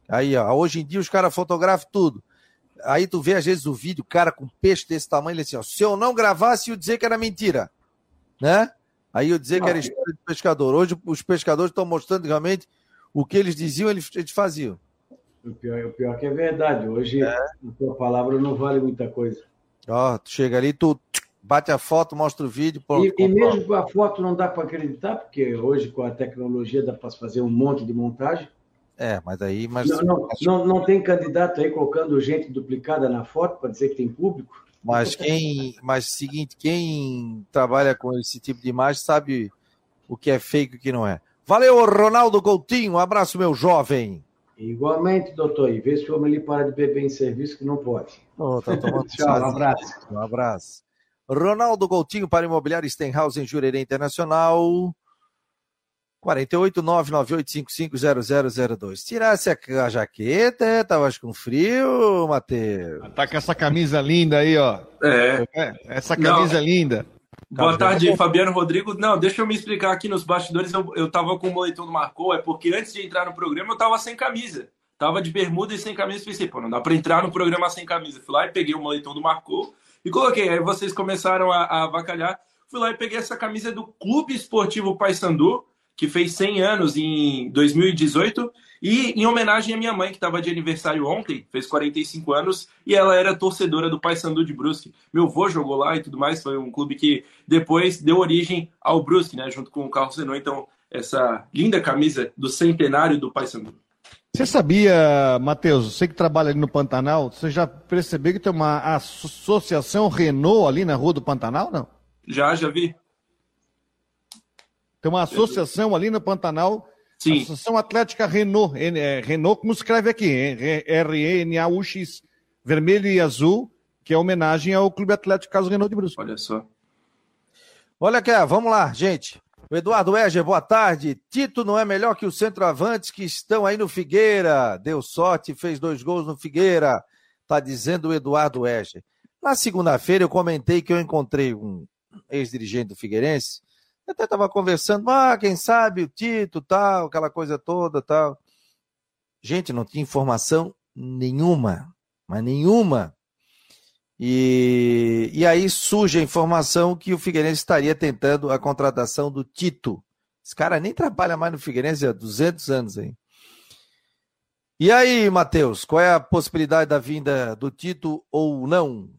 Speaker 1: Aí, ó, hoje em dia os caras fotografam tudo. Aí tu vê às vezes o vídeo, o cara com peixe desse tamanho, ele assim, ó, se eu não gravasse, eu dizer que era mentira, né? Aí eu dizer não, que era história de pescador. Hoje os pescadores estão mostrando realmente o que eles diziam, eles, eles faziam.
Speaker 5: O pior, o pior que é verdade. Hoje é. a tua palavra não vale muita coisa.
Speaker 1: Ó, tu chega ali, tu bate a foto, mostra o vídeo. Pronto,
Speaker 5: e, e mesmo com a foto não dá para acreditar, porque hoje com a tecnologia dá para fazer um monte de montagem.
Speaker 1: É, mas aí. Mas...
Speaker 5: Não, não, não, não tem candidato aí colocando gente duplicada na foto para dizer que tem público?
Speaker 1: Mas quem. Mas seguinte, quem trabalha com esse tipo de imagem sabe o que é fake e o que não é. Valeu, Ronaldo Coutinho. Um abraço, meu jovem.
Speaker 5: Igualmente, doutor. E vê se o homem ali para de beber em serviço, que não pode.
Speaker 1: Oh, tá tomando
Speaker 5: Tchau, um abraço.
Speaker 1: Um abraço. Ronaldo Coutinho para Imobiliário Stenhouse em Jurerê Internacional. 48998550002. Tirasse a, a jaqueta, tava com frio, Matheus.
Speaker 4: Tá com essa camisa linda aí, ó.
Speaker 6: É.
Speaker 4: Essa camisa
Speaker 6: Não.
Speaker 4: linda.
Speaker 6: Boa tarde, Fabiano Rodrigo. Não, deixa eu me explicar aqui nos bastidores. Eu, eu tava com o moletom do Marcou, é porque antes de entrar no programa eu tava sem camisa. Tava de bermuda e sem camisa. Pensei, pô, não dá pra entrar no programa sem camisa. Fui lá e peguei o moletom do Marcou e coloquei. Aí vocês começaram a, a avacalhar. Fui lá e peguei essa camisa do Clube Esportivo Paysandu, que fez 100 anos em 2018. E em homenagem à minha mãe, que estava de aniversário ontem, fez 45 anos, e ela era torcedora do Paysandu de Brusque. Meu avô jogou lá e tudo mais, foi um clube que depois deu origem ao Brusque, né, junto com o Carlos Zenon. Então, essa linda camisa do centenário do Paysandu.
Speaker 4: Você sabia, Matheus, você que trabalha ali no Pantanal, você já percebeu que tem uma associação Renault ali na Rua do Pantanal, não?
Speaker 6: Já, já vi.
Speaker 4: Tem uma associação ali no Pantanal,
Speaker 6: Sim.
Speaker 4: Associação Atlética Renault, é, Renault, como escreve aqui, R-E-N-A-U-X, vermelho e azul, que é homenagem ao Clube Atlético Carlos Renault de Brusque.
Speaker 6: Olha só.
Speaker 1: Olha aqui, vamos lá, gente. O Eduardo Eger, boa tarde. Tito não é melhor que os centroavantes que estão aí no Figueira. Deu sorte, fez dois gols no Figueira. Tá dizendo o Eduardo Eger. Na segunda-feira eu comentei que eu encontrei um ex-dirigente do Figueirense. Eu até estava conversando, ah, quem sabe o Tito, tal, aquela coisa toda, tal. Gente, não tinha informação nenhuma, mas nenhuma. E, e aí surge a informação que o Figueirense estaria tentando a contratação do Tito. Esse cara nem trabalha mais no Figueirense há 200 anos aí. E aí, Matheus, qual é a possibilidade da vinda do Tito ou não?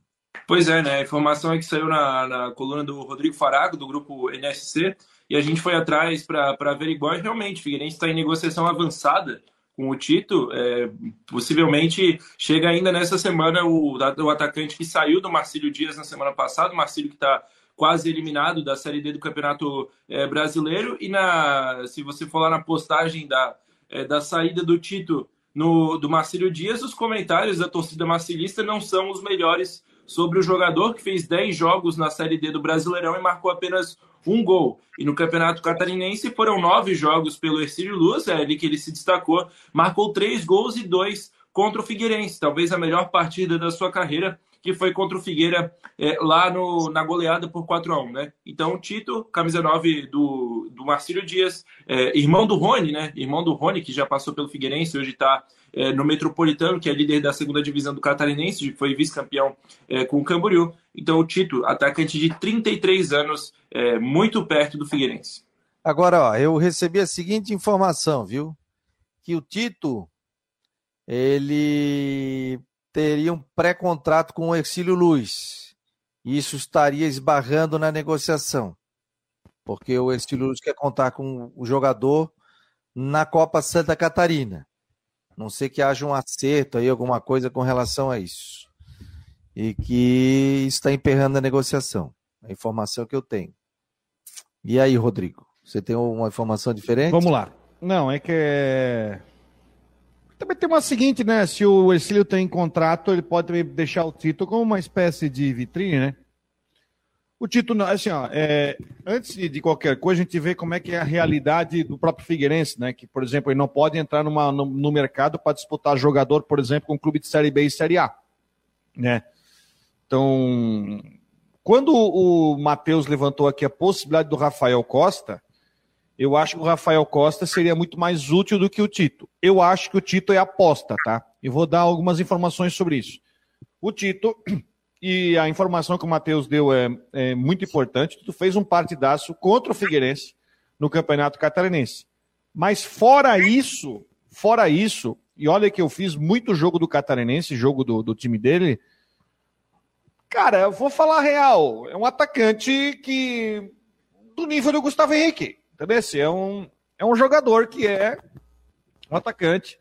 Speaker 6: Pois é, né? A informação é que saiu na, na coluna do Rodrigo Farago, do grupo NSC, e a gente foi atrás para averiguar realmente o Figueirense está em negociação avançada com o Tito, é, possivelmente chega ainda nessa semana o, o atacante que saiu do Marcílio Dias na semana passada, o Marcílio que está quase eliminado da Série D do Campeonato é, Brasileiro, e na, se você for lá na postagem da, é, da saída do Tito no, do Marcílio Dias, os comentários da torcida marcilista não são os melhores sobre o jogador que fez 10 jogos na Série D do Brasileirão e marcou apenas um gol. E no Campeonato Catarinense foram nove jogos pelo Ercílio Luz, é ali que ele se destacou, marcou três gols e dois contra o Figueirense, talvez a melhor partida da sua carreira, que foi contra o Figueira é, lá no, na goleada por 4 a 1 né? Então, Tito, camisa 9 do, do Marcílio Dias, é, irmão do Rony, né? Irmão do Rony, que já passou pelo Figueirense, hoje está é, no Metropolitano, que é líder da segunda divisão do Catarinense, foi vice-campeão é, com o Camboriú. Então, o Tito, atacante de 33 anos, é, muito perto do Figueirense.
Speaker 1: Agora, ó, eu recebi a seguinte informação, viu? Que o Tito, ele teria um pré-contrato com o Ercílio Luz. Isso estaria esbarrando na negociação. Porque o Ercílio Luz quer contar com o jogador na Copa Santa Catarina. Não sei que haja um acerto aí, alguma coisa com relação a isso. E que está emperrando a negociação. A informação que eu tenho. E aí, Rodrigo? Você tem uma informação diferente?
Speaker 4: Vamos lá. Não, é que é... Também tem uma seguinte, né? Se o Ercílio tem contrato, ele pode deixar o Tito como uma espécie de vitrine, né? O Tito, assim, ó, é, antes de qualquer coisa, a gente vê como é que é a realidade do próprio Figueirense, né? Que, por exemplo, ele não pode entrar numa, no, no mercado para disputar jogador, por exemplo, com um clube de Série B e Série A, né? Então, quando o Matheus levantou aqui a possibilidade do Rafael Costa, eu acho que o Rafael Costa seria muito mais útil do que o Tito. Eu acho que o Tito é aposta, tá? E vou dar algumas informações sobre isso. O Tito e a informação que o Matheus deu é, é muito importante. Tu fez um partidaço contra o Figueirense no Campeonato Catarinense. Mas fora isso, fora isso, e olha que eu fiz muito jogo do Catarinense, jogo do, do time dele. Cara, eu vou falar real. É um atacante que. do nível do Gustavo Henrique. Entendeu? É um, é um jogador que é um atacante,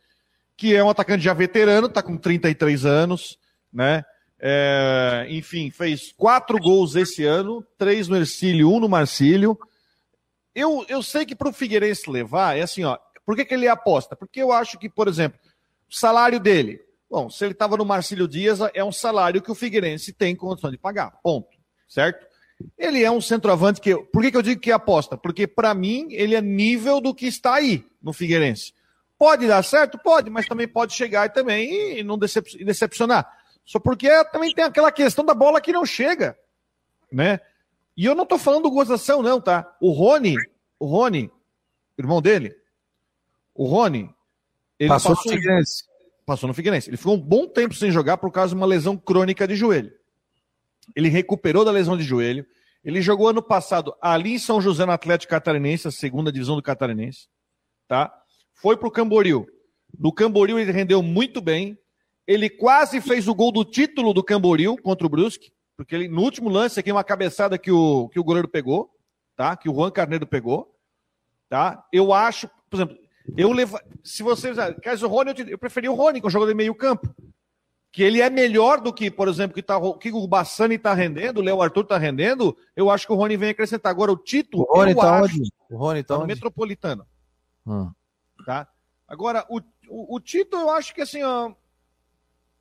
Speaker 4: que é um atacante já veterano, tá com 33 anos, né? É, enfim, fez quatro gols esse ano, três no Ercílio, um no Marcílio. Eu, eu sei que para o Figueirense levar, é assim, ó. Por que, que ele aposta? Porque eu acho que, por exemplo, o salário dele. Bom, se ele estava no Marcílio Dias, é um salário que o Figueirense tem condição de pagar. Ponto. Certo? Ele é um centroavante que. Por que, que eu digo que aposta? Porque, para mim, ele é nível do que está aí no Figueirense. Pode dar certo? Pode, mas também pode chegar e também e não decep decepcionar. Só porque também tem aquela questão da bola que não chega, né? E eu não tô falando gozação, não, tá? O Rony, o Rony, irmão dele, o Rony, ele passou, passou no Figueirense. Passou no Figueirense. Ele ficou um bom tempo sem jogar por causa de uma lesão crônica de joelho. Ele recuperou da lesão de joelho. Ele jogou ano passado ali em São José no Atlético Catarinense, a segunda divisão do Catarinense, tá? Foi pro Camboriú. No Camboriú ele rendeu muito bem, ele quase fez o gol do título do Camboriú contra o Brusque, porque ele, no último lance aqui, uma cabeçada que o, que o goleiro pegou, tá? Que o Juan Carneiro pegou, tá? Eu acho, por exemplo, Eu levo, se você quer o Rony, eu, eu preferi o Rony, que é um jogador de meio campo. Que ele é melhor do que, por exemplo, que, tá, que o Bassani está rendendo, o Léo Arthur está rendendo, eu acho que o Rony vem acrescentar. Agora, o Tito,
Speaker 1: o Rony
Speaker 4: eu
Speaker 1: tá
Speaker 4: acho,
Speaker 1: onde? O Rony tá,
Speaker 4: tá no
Speaker 1: onde?
Speaker 4: Metropolitano.
Speaker 1: Hum.
Speaker 4: Tá? Agora, o, o, o Tito, eu acho que assim, ó,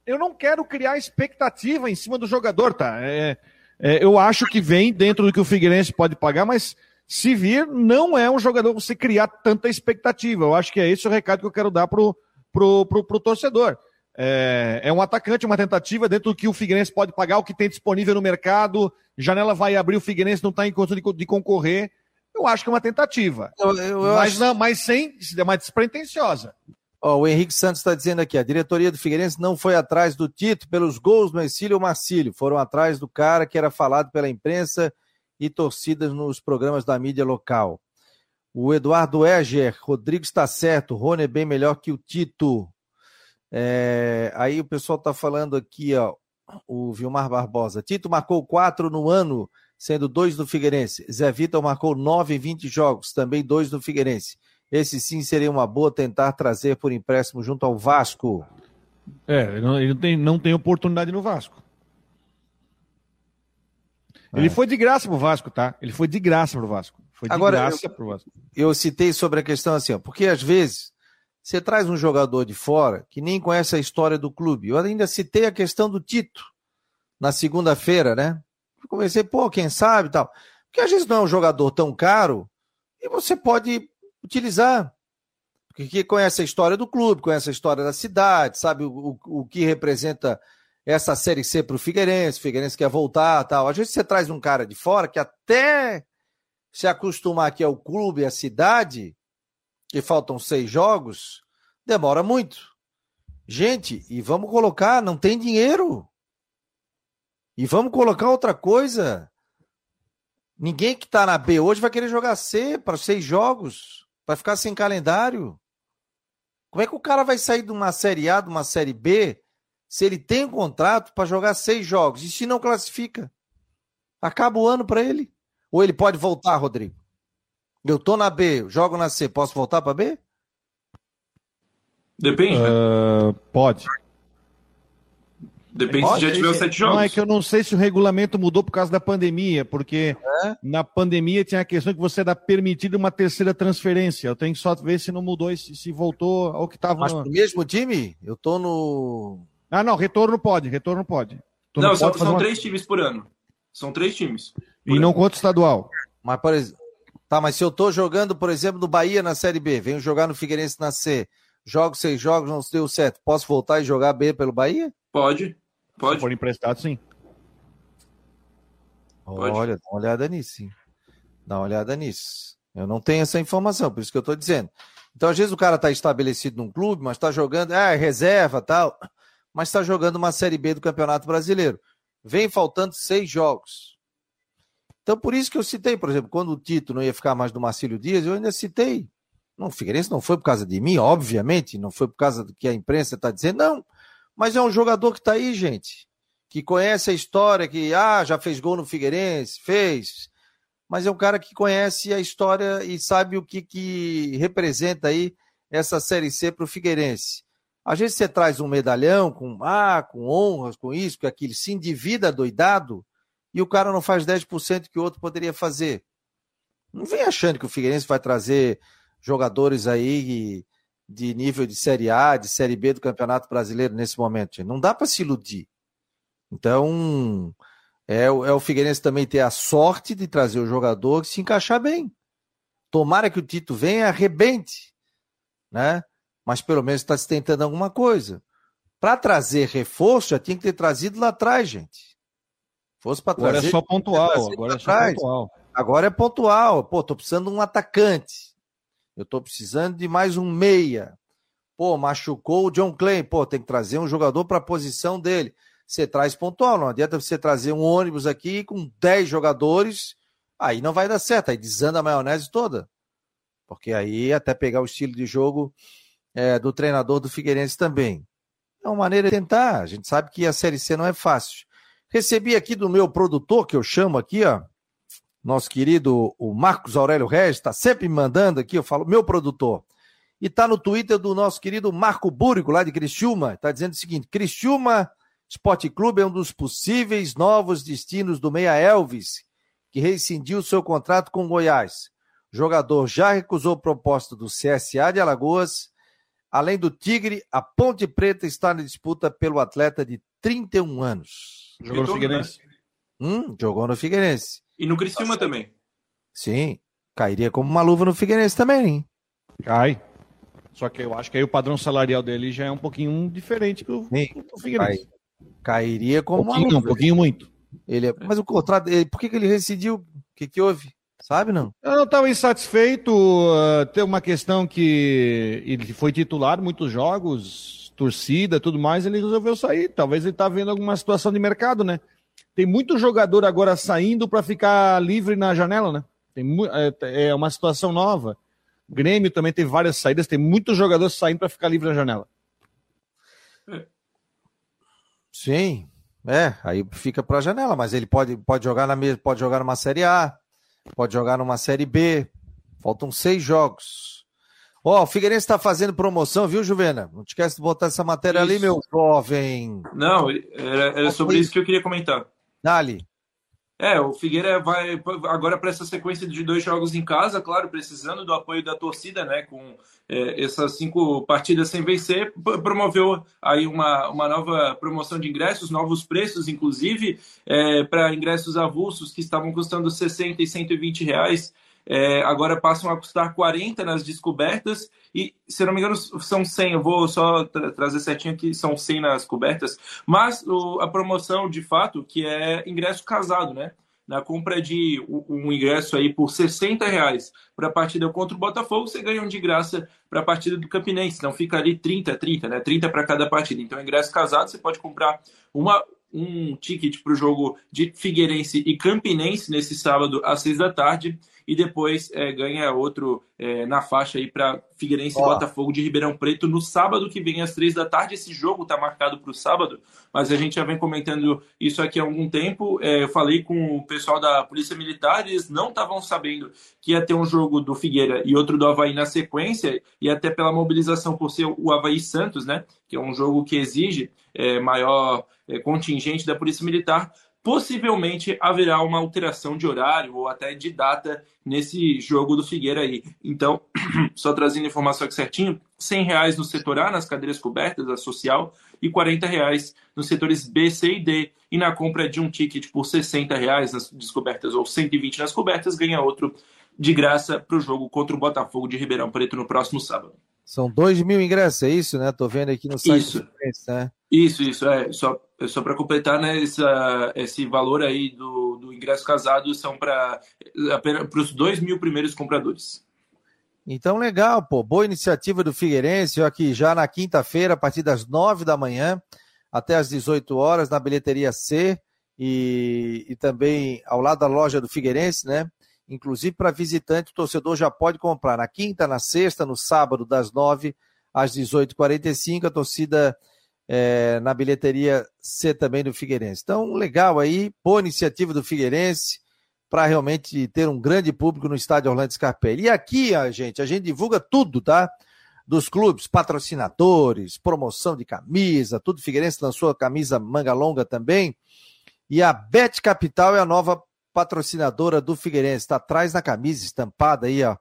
Speaker 4: eu não quero criar expectativa em cima do jogador, tá? É, é, eu acho que vem dentro do que o Figueirense pode pagar, mas se vir, não é um jogador você criar tanta expectativa. Eu acho que é esse o recado que eu quero dar pro, pro, pro, pro torcedor. É, é, um atacante, uma tentativa dentro do que o Figueirense pode pagar, o que tem disponível no mercado. Janela vai abrir, o Figueirense não está em condição de, de, concorrer. Eu acho que é uma tentativa.
Speaker 1: Eu, eu,
Speaker 4: mas,
Speaker 1: acho...
Speaker 4: não, mas sem, mais despretensiosa.
Speaker 1: Ó, o Henrique Santos está dizendo aqui: a diretoria do Figueirense não foi atrás do Tito pelos gols no Exílio Marcílio, foram atrás do cara que era falado pela imprensa e torcidas nos programas da mídia local. O Eduardo Eger, Rodrigo está certo, Rony é bem melhor que o Tito. É, aí o pessoal está falando aqui, ó, o Vilmar Barbosa. Tito marcou quatro no ano, sendo dois no Figueirense. Zé Vitor marcou nove em 20 jogos, também dois no Figueirense. Esse sim seria uma boa tentar trazer por empréstimo junto ao Vasco.
Speaker 4: É, ele não, ele não tem, não tem oportunidade no Vasco. É. Ele foi de graça pro Vasco, tá? Ele foi de graça pro Vasco. Foi de
Speaker 1: Agora,
Speaker 4: graça
Speaker 1: eu,
Speaker 4: pro Vasco.
Speaker 1: Eu citei sobre a questão assim, ó, porque às vezes você traz um jogador de fora que nem conhece a história do clube. Eu ainda citei a questão do Tito na segunda-feira, né? Eu comecei, pô, quem sabe tal. Porque às vezes não é um jogador tão caro e você pode utilizar. Porque conhece a história do clube, conhece a história da cidade, sabe o, o, o que representa essa Série C para o Figueirense, Figueirense quer voltar tal. Às vezes você traz um cara de fora que até se acostumar aqui ao clube, à cidade, que faltam seis jogos, demora muito. Gente, e vamos colocar, não tem dinheiro. E vamos colocar outra coisa. Ninguém que está na B hoje vai querer jogar C para seis jogos. Vai ficar sem calendário. Como é que o cara vai sair de uma Série A, de uma Série B, se ele tem um contrato para jogar seis jogos? E se não classifica? Acaba o ano para ele? Ou ele pode voltar, Rodrigo? Eu tô na B, jogo na C, posso voltar para B?
Speaker 6: Depende, né?
Speaker 4: Uh, pode.
Speaker 6: Depende pode? se já tiver os sete jogos.
Speaker 4: Não, é que eu não sei se o regulamento mudou por causa da pandemia, porque é? na pandemia tinha a questão que você era permitido uma terceira transferência. Eu tenho que só ver se não mudou, se, se voltou ao que estava.
Speaker 1: Mas no... pro mesmo time? Eu tô no.
Speaker 4: Ah, não, retorno pode, retorno pode.
Speaker 6: Retorno não, pode são, são uma... três times por ano. São três times.
Speaker 4: E ano. não conta estadual.
Speaker 1: Mas, por exemplo. Tá, mas se eu tô jogando, por exemplo, no Bahia na Série B, venho jogar no Figueirense na C, jogo seis jogos, não deu certo, posso voltar e jogar B pelo Bahia?
Speaker 6: Pode. Pode. Se
Speaker 4: for emprestado, sim.
Speaker 1: Pode. Olha, dá uma olhada nisso, sim. Dá uma olhada nisso. Eu não tenho essa informação, por isso que eu estou dizendo. Então, às vezes o cara está estabelecido num clube, mas está jogando, ah, reserva tal, mas está jogando uma Série B do Campeonato Brasileiro. Vem faltando seis jogos. Então, por isso que eu citei, por exemplo, quando o Tito não ia ficar mais do Marcílio Dias, eu ainda citei. Não, o Figueirense não foi por causa de mim, obviamente, não foi por causa do que a imprensa está dizendo, não. Mas é um jogador que está aí, gente, que conhece a história, que ah, já fez gol no Figueirense, fez. Mas é um cara que conhece a história e sabe o que, que representa aí essa Série C para o Figueirense. Às vezes você traz um medalhão com ah, com honras, com isso, com aquilo, se endivida doidado e o cara não faz 10% que o outro poderia fazer. Não vem achando que o Figueirense vai trazer jogadores aí de nível de Série A, de Série B do Campeonato Brasileiro nesse momento. Não dá para se iludir. Então, é, é o Figueirense também ter a sorte de trazer o jogador que se encaixar bem. Tomara que o Tito venha e arrebente, né? Mas pelo menos está se tentando alguma coisa. Para trazer reforço, já tinha que ter trazido lá atrás, gente.
Speaker 4: Fosse para trazer. Agora é só pontual. Agora é só pontual.
Speaker 1: Agora é pontual. Pô, tô precisando de um atacante. Eu estou precisando de mais um meia. Pô, machucou o John Clay. Pô, tem que trazer um jogador para a posição dele. Você traz pontual, não adianta você trazer um ônibus aqui com 10 jogadores, aí não vai dar certo, aí desanda a maionese toda. Porque aí até pegar o estilo de jogo é, do treinador do Figueirense também. É uma maneira de tentar. A gente sabe que a Série C não é fácil. Recebi aqui do meu produtor, que eu chamo aqui, ó, nosso querido o Marcos Aurélio Regis, está sempre me mandando aqui, eu falo, meu produtor. E tá no Twitter do nosso querido Marco Búrico, lá de Criciúma. Tá dizendo o seguinte: Criciúma Esporte Clube é um dos possíveis novos destinos do Meia Elvis, que rescindiu seu contrato com Goiás. O jogador já recusou proposta do CSA de Alagoas. Além do Tigre, a Ponte Preta está na disputa pelo atleta de 31 anos.
Speaker 4: Jogou no Figueirense.
Speaker 1: Hum, jogou no Figueirense.
Speaker 6: E no Criciúma também.
Speaker 1: Sim, cairia como uma luva no Figueirense também, hein?
Speaker 4: Cai. Só que eu acho que aí o padrão salarial dele já é um pouquinho diferente do,
Speaker 1: Sim,
Speaker 4: do Figueirense.
Speaker 1: Cairia como
Speaker 4: Um
Speaker 1: uma
Speaker 4: pouquinho, um
Speaker 1: luva.
Speaker 4: pouquinho muito.
Speaker 1: Ele é- Mas o contrato, ele- por que, que ele rescindiu? O que, que houve? Sabe, não?
Speaker 4: Eu não estava insatisfeito. Uh, tem uma questão que ele foi titular muitos jogos, torcida, tudo mais, ele resolveu sair. Talvez ele está vendo alguma situação de mercado, né? Tem muito jogador agora saindo para ficar livre na janela, né? Tem mu- é, é uma situação nova. O Grêmio também tem várias saídas, tem muitos jogadores saindo para ficar livre na janela.
Speaker 1: Sim, é, aí fica para a janela, mas ele pode, pode jogar na pode jogar numa série A, pode jogar numa série B. Faltam seis jogos. Ó, o Figueirense está fazendo promoção, viu, Juvena? Não te esquece de botar essa matéria ali,
Speaker 6: Isso.
Speaker 1: meu jovem.
Speaker 6: Não, era, era sobre isso que eu queria comentar.
Speaker 1: Dali.
Speaker 6: É, o Figueira vai agora para essa sequência de dois jogos em casa, claro, precisando do apoio da torcida, né? Com é, essas cinco partidas sem vencer, promoveu aí uma, uma nova promoção de ingressos, novos preços, inclusive, é, para ingressos avulsos que estavam custando 60 e 120 reais. É, agora passam a custar 40 nas descobertas e, se não me engano, são 100. Eu vou só tra- trazer certinho aqui, são 100 nas cobertas. Mas o- a promoção, de fato, que é ingresso casado, né? Na compra de um um ingresso aí por 60 reais para a partida contra o Botafogo, você ganha um de graça para a partida do Campinense. Então fica ali 30, 30, né? 30 para cada partida. Então, ingresso casado, você pode comprar uma, um ticket para o jogo de Figueirense e Campinense nesse sábado às 6 da tarde. E depois é, ganha outro é, na faixa aí para Figueirense e. Botafogo de Ribeirão Preto no sábado que vem às 3 da tarde. Esse jogo está marcado para o sábado, mas a gente já vem comentando isso aqui há algum tempo. É, eu falei com o pessoal da Polícia Militar, eles não estavam sabendo que ia ter um jogo do Figueira e outro do Havaí na sequência, e até pela mobilização por ser o Havaí Santos, né? Que é um jogo que exige é, maior é, contingente da Polícia Militar. Possivelmente haverá uma alteração de horário ou até de data nesse jogo do Figueira aí. Então, só trazendo informação aqui certinho, 100 reais no setor A, nas cadeiras cobertas, a social, e 40 reais nos setores B, C e D. E na compra de um ticket por 60 reais nas descobertas ou 120 nas cobertas, ganha outro de graça para o jogo contra o Botafogo de Ribeirão Preto no próximo sábado.
Speaker 1: São dois mil ingressos, é isso, né? Tô vendo aqui no site
Speaker 6: Isso.
Speaker 1: do Figueirense, né?
Speaker 6: Isso, isso, é. Só, só para completar, né? Essa, esse valor aí do, do ingresso casado são para os 2 mil primeiros compradores.
Speaker 1: Então, legal, pô. Boa iniciativa do Figueirense. Aqui já na quinta-feira, a partir das nove da manhã até às 18 horas, na bilheteria C e, e também ao lado da loja do Figueirense, né? Inclusive para visitante, o torcedor já pode comprar na quinta, na sexta, no sábado, das nove às 18h45, a torcida é, na bilheteria C também do Figueirense. Então, legal aí, boa iniciativa do Figueirense para realmente ter um grande público no estádio Orlando Scarpelli. E aqui, a gente, a gente divulga tudo, tá? Dos clubes, patrocinadores, promoção de camisa, tudo. Figueirense lançou a camisa manga longa também. E a Bet Capital é a nova patrocinadora do Figueirense. Está atrás na camisa, estampada aí, ó.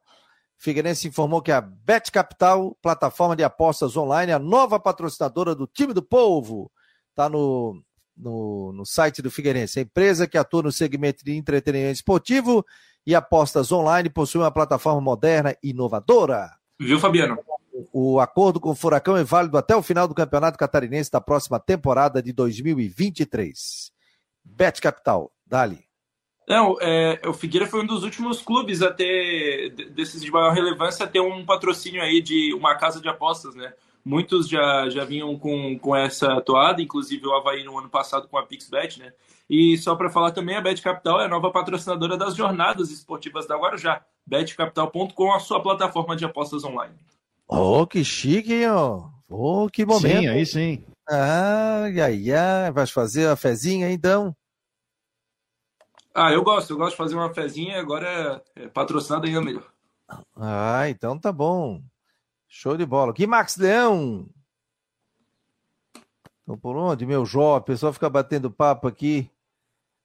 Speaker 1: Figueirense informou que a Bet Capital, plataforma de apostas online, é a nova patrocinadora do time do povo. Está no, no, no site do Figueirense. A empresa que atua no segmento de entretenimento esportivo e apostas online possui uma plataforma moderna e inovadora.
Speaker 6: Viu, Fabiano?
Speaker 1: O acordo com o Furacão é válido até o final do Campeonato Catarinense da próxima temporada de 2023. Bet Capital, Dali.
Speaker 6: Não, é, o Figueira foi um dos últimos clubes a ter, desses de maior relevância, a ter um patrocínio aí de uma casa de apostas, né? Muitos já, já vinham com, com essa toada, inclusive o Havaí no ano passado com a PixBet, né? E só para falar também, a Bet Capital é a nova patrocinadora das jornadas esportivas da Guarujá. betcapital.com, a sua plataforma de apostas online.
Speaker 1: Oh, que chique, hein, ó. Oh, que momento.
Speaker 4: Sim, aí sim.
Speaker 1: Ai, ai, ai. Vai fazer a fezinha, então?
Speaker 6: Ah, eu gosto, eu gosto de fazer uma fezinha, agora é, é patrocinado ainda melhor.
Speaker 1: Ah, então tá bom. Show de bola. Que Max Leão? Então, por onde, meu Jó? O pessoal fica batendo papo aqui.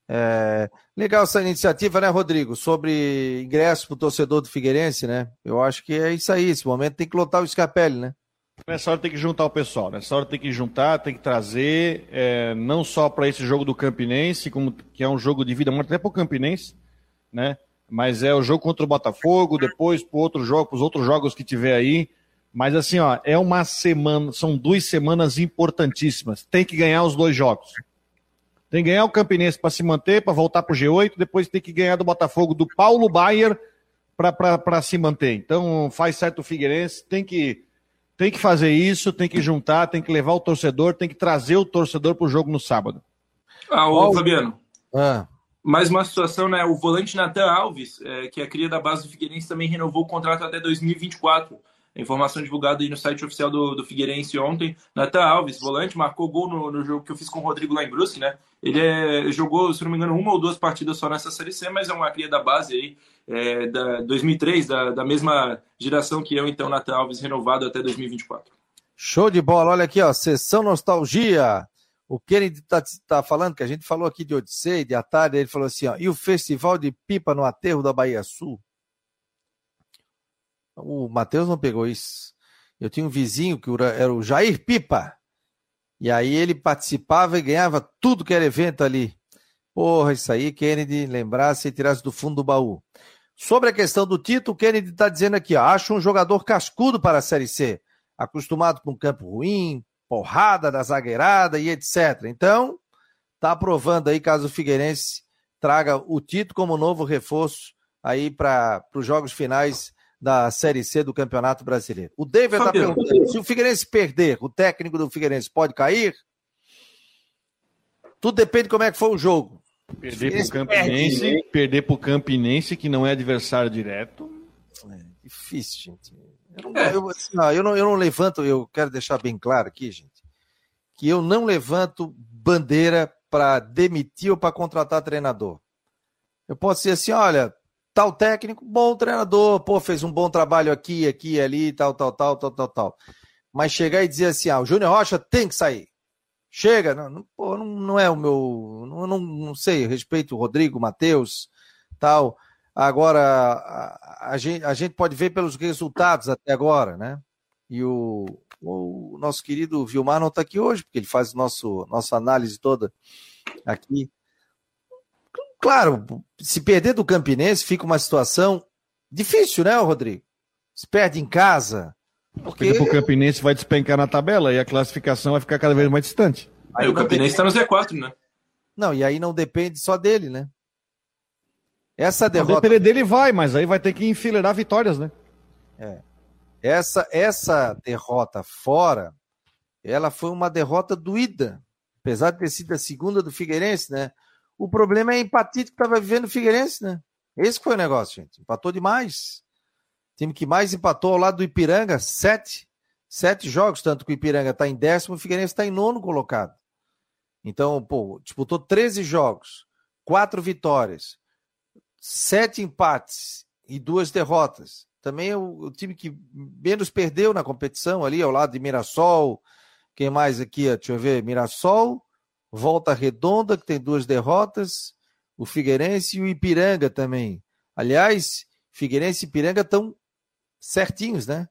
Speaker 1: É, legal essa iniciativa, né, Rodrigo? Sobre ingresso para torcedor do Figueirense, né? Eu acho que é isso aí. Esse momento tem que lotar o Scarpelli, né?
Speaker 4: Nessa hora tem que juntar o pessoal, nessa hora tem que juntar, tem que trazer, é, não só para esse jogo do Campinense, como, que é um jogo de vida até para o Campinense, né? Mas é o jogo contra o Botafogo, depois para outro jogo, os outros jogos que tiver aí. Mas assim, ó, é uma semana, são duas semanas importantíssimas. Tem que ganhar os dois jogos. Tem que ganhar o Campinense para se manter, para voltar para o G8, depois tem que ganhar do Botafogo do Paulo Baier para se manter. Então faz certo o Figueirense, tem que, tem que fazer isso, tem que juntar, tem que levar o torcedor, tem que trazer o torcedor para o jogo no sábado.
Speaker 6: Ah, ô, Fabiano. Ah. Mais uma situação, né? O volante Natan Alves, é, que é cria da base do Figueirense, também renovou o contrato até 2024. Informação divulgada aí no site oficial do, do Figueirense ontem. Natan Alves, volante, marcou gol no, no, jogo que eu fiz com o Rodrigo lá em Brusque, né? Ele é, jogou, se não me engano, uma ou duas partidas só nessa Série C, mas é uma cria da base aí, é, da 2003, da, da mesma geração que eu, então, Natan Alves, renovado até 2024.
Speaker 1: Show de bola, olha aqui, ó, sessão nostalgia. O Kennedy tá, tá falando, que a gente falou aqui de Odisseia, de Atari, ele falou assim, ó, e o festival de pipa no aterro da Bahia Sul? O Matheus não pegou isso. Eu tinha um vizinho que era o Jair Pipa. E aí ele participava e ganhava tudo que era evento ali. Porra, isso aí, Kennedy, lembrasse e tirasse do fundo do baú. Sobre a questão do título, Kennedy está dizendo aqui, ó, acho um jogador cascudo para a Série C, acostumado com campo ruim, porrada da zagueirada e etc. Então, tá aprovando aí caso o Figueirense traga o título como novo reforço aí para os jogos finais da Série C do Campeonato Brasileiro. O David está perguntando: se o Figueirense perder, o técnico do Figueirense pode cair? Tudo depende de como é que foi o jogo.
Speaker 4: Perder para o Campinense, perde. perder para o Campinense, que não é adversário direto.
Speaker 1: É difícil, gente. Eu não, é. eu, assim, eu, não, eu não levanto, eu quero deixar bem claro aqui, gente, que eu não levanto bandeira para demitir ou para contratar treinador. Eu posso dizer assim, olha, tal técnico, bom treinador, pô, fez um bom trabalho aqui, aqui, ali, tal, tal, tal, tal, tal, tal. Mas chegar e dizer assim, ah, o Júnior Rocha tem que sair. Chega, não, não, pô, não, não é o meu, não, não, não sei, respeito o Rodrigo, Matheus, tal. Agora, a, a, gente, a gente pode ver pelos resultados até agora, né? E o, o nosso querido Vilmar não está aqui hoje, porque ele faz nosso, nossa análise toda aqui. Claro, se perder do Campinense fica uma situação difícil, né, Rodrigo? Se perde em casa.
Speaker 4: Porque o Campinense vai despencar na tabela e a classificação vai ficar cada vez mais distante.
Speaker 6: Aí o Campinense está no Z4, né?
Speaker 1: Não, e aí não depende só dele, né? Essa derrota. Não
Speaker 4: depender dele vai, mas aí vai ter que enfileirar vitórias, né?
Speaker 1: É. Essa, essa derrota fora, ela foi uma derrota doída. Apesar de ter sido a segunda do Figueirense, né? O problema é a empatia que estava vivendo o Figueirense, né? Esse foi o negócio, gente. Empatou demais. O time que mais empatou ao lado do Ipiranga, sete. Sete jogos, tanto que o Ipiranga está em décimo, o Figueirense está em nono colocado. Então, pô, disputou 13 jogos, quatro vitórias, sete empates e duas derrotas. Também é o, o, time que menos perdeu na competição ali, ao lado de Mirassol. Quem mais aqui? Deixa eu ver. Mirassol, Volta Redonda, que tem duas derrotas, o Figueirense e o Ipiranga também. Aliás, Figueirense e Ipiranga estão certinhos, né?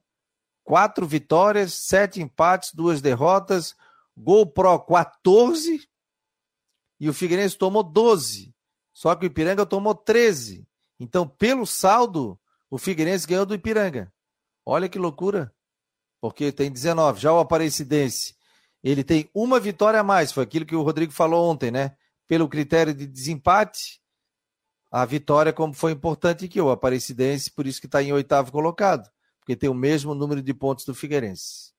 Speaker 1: Quatro vitórias, sete empates, duas derrotas, gol pro 14 e o Figueirense tomou 12. Só que o Ipiranga tomou 13. Então, pelo saldo, o Figueirense ganhou do Ipiranga. Olha que loucura. Porque tem 19. Já o Aparecidense ele tem uma vitória a mais, foi aquilo que o Rodrigo falou ontem, né? Pelo critério de desempate, a vitória como foi importante que o Aparecidense, por isso que está em oitavo colocado, porque tem o mesmo número de pontos do Figueirense.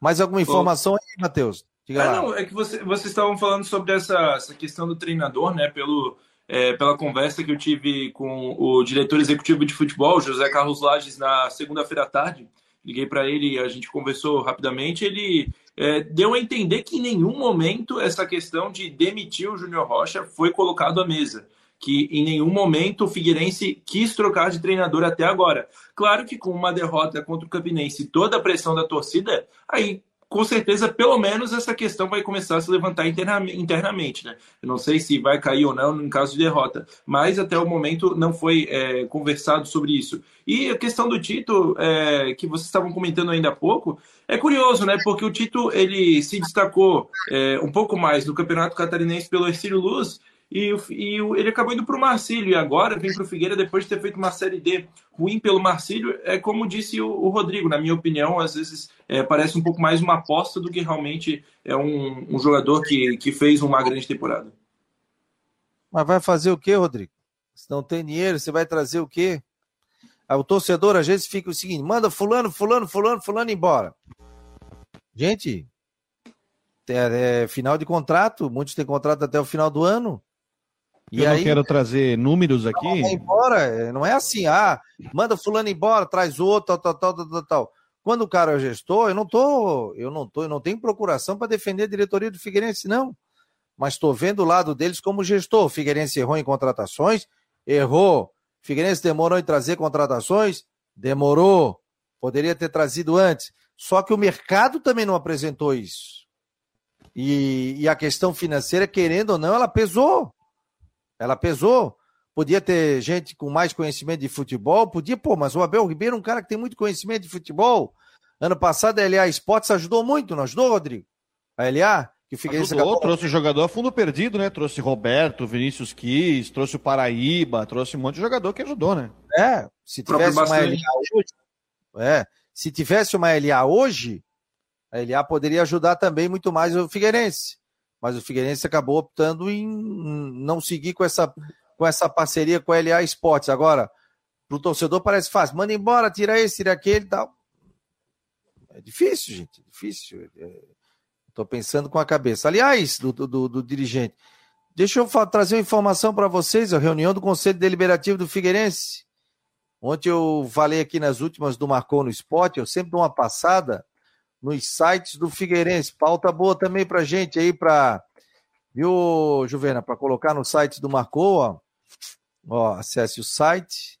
Speaker 1: Mais alguma informação aí, Matheus?
Speaker 6: Diga é, Não, é que você, vocês estavam falando sobre essa, essa questão do treinador, né? Pelo, é, pela conversa que eu tive com o diretor executivo de futebol, José Carlos Lages, na segunda-feira à tarde. Liguei para ele, a gente conversou rapidamente. Ele é, deu a entender que em nenhum momento essa questão de demitir o Júnior Rocha foi colocado à mesa. que em nenhum momento o Figueirense quis trocar de treinador até agora. Claro que com uma derrota contra o Campinense e toda a pressão da torcida, aí com certeza, pelo menos essa questão vai começar a se levantar internamente, né? Eu não sei se vai cair ou não em caso de derrota, mas até o momento não foi é, conversado sobre isso. E a questão do Tito, é, que vocês estavam comentando ainda há pouco, é curioso, né? Porque o Tito ele se destacou é, um pouco mais no Campeonato Catarinense pelo Ercílio Luz e, e ele acabou indo para o Marcílio e agora vem para o Figueira depois de ter feito uma Série D ruim pelo Marcílio. É como disse o, o Rodrigo, na minha opinião, às vezes é, parece um pouco mais uma aposta do que realmente é um, um jogador que, que fez uma grande temporada.
Speaker 1: Mas vai fazer o quê, Rodrigo? Se não tem dinheiro, você vai trazer o quê? Ah, o torcedor às vezes fica o seguinte: manda fulano, fulano, fulano, fulano embora. Gente, é, é, final de contrato, muitos têm contrato até o final do ano.
Speaker 4: E eu aí, não quero trazer números aqui. Não,
Speaker 1: embora, é, não é assim, ah, manda fulano embora, traz outro, tal, tal, tal, tal, tal. Quando o cara é gestor, eu não tô, eu não tô, eu não tenho procuração para defender a diretoria do Figueirense, não. Mas estou vendo o lado deles como gestor. O Figueirense errou em contratações, errou. O Figueirense demorou em trazer contratações, demorou. Poderia ter trazido antes. Só que o mercado também não apresentou isso. E, e a questão financeira, querendo ou não, ela pesou. Ela pesou. Podia ter gente com mais conhecimento de futebol, podia, pô, mas o Abel Ribeiro é um cara que tem muito conhecimento de futebol. Ano passado a LA Sports ajudou muito, não ajudou, Rodrigo? A LA?
Speaker 4: Que o Figueirense ajudou, acabou... trouxe jogador a fundo perdido, né? Trouxe Roberto, Vinícius Quis, trouxe o Paraíba, trouxe um monte de jogador que ajudou, né?
Speaker 1: É, se tivesse uma LA hoje, é, se tivesse uma LA hoje, a LA poderia ajudar também muito mais o Figueirense. Mas o Figueirense acabou optando em não seguir com essa com essa parceria com a LA Esportes. Agora, para o torcedor parece fácil. Manda embora, tira esse, tira aquele e tal. É difícil, gente. É difícil. Estou é... pensando com a cabeça. Aliás, do, do, do dirigente, deixa eu trazer uma informação para vocês. A reunião do Conselho Deliberativo do Figueirense. Ontem eu falei aqui nas últimas do Marcou no Esporte. Eu sempre dou uma passada nos sites do Figueirense. Pauta boa também para gente aí, para. Viu, Juvena? Para colocar no site do Marcou, ó. Ó, acesse o site.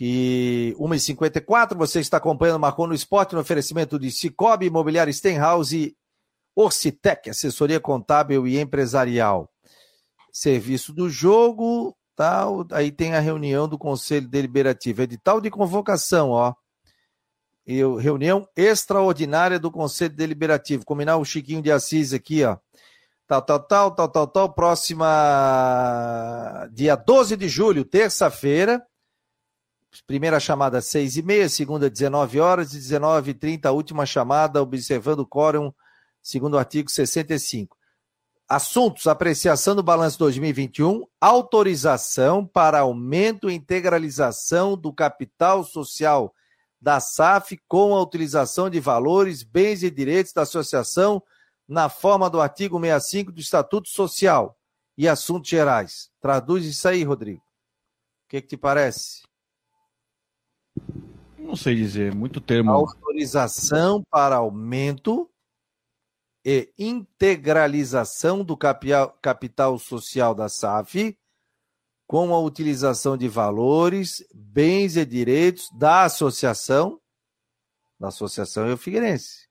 Speaker 1: E 1h54, você está acompanhando Marcou no Esporte no oferecimento de Cicobi, Imobiliário Stenhouse e Orcitec, assessoria contábil e empresarial. Serviço do jogo, tal. Aí tem a reunião do Conselho Deliberativo, edital de convocação, ó. E reunião extraordinária do Conselho Deliberativo. Combinar o Chiquinho de Assis aqui, ó tal, tal, tal, tal, tal, tal, próxima dia 12 de julho, terça-feira, primeira chamada às seis e meia, segunda 19 horas e 19 e 30 a última chamada, observando o quórum, segundo o artigo 65. Assuntos, apreciação do balanço 2021, autorização para aumento e integralização do capital social da SAF com a utilização de valores, bens e direitos da associação na forma do artigo 65 do Estatuto Social e Assuntos Gerais. Traduz isso aí, Rodrigo. O que, que te parece?
Speaker 4: Não sei dizer, muito termo.
Speaker 1: Autorização para aumento e integralização do capital social da SAF com a utilização de valores, bens e direitos da associação, da associação e o Figueirense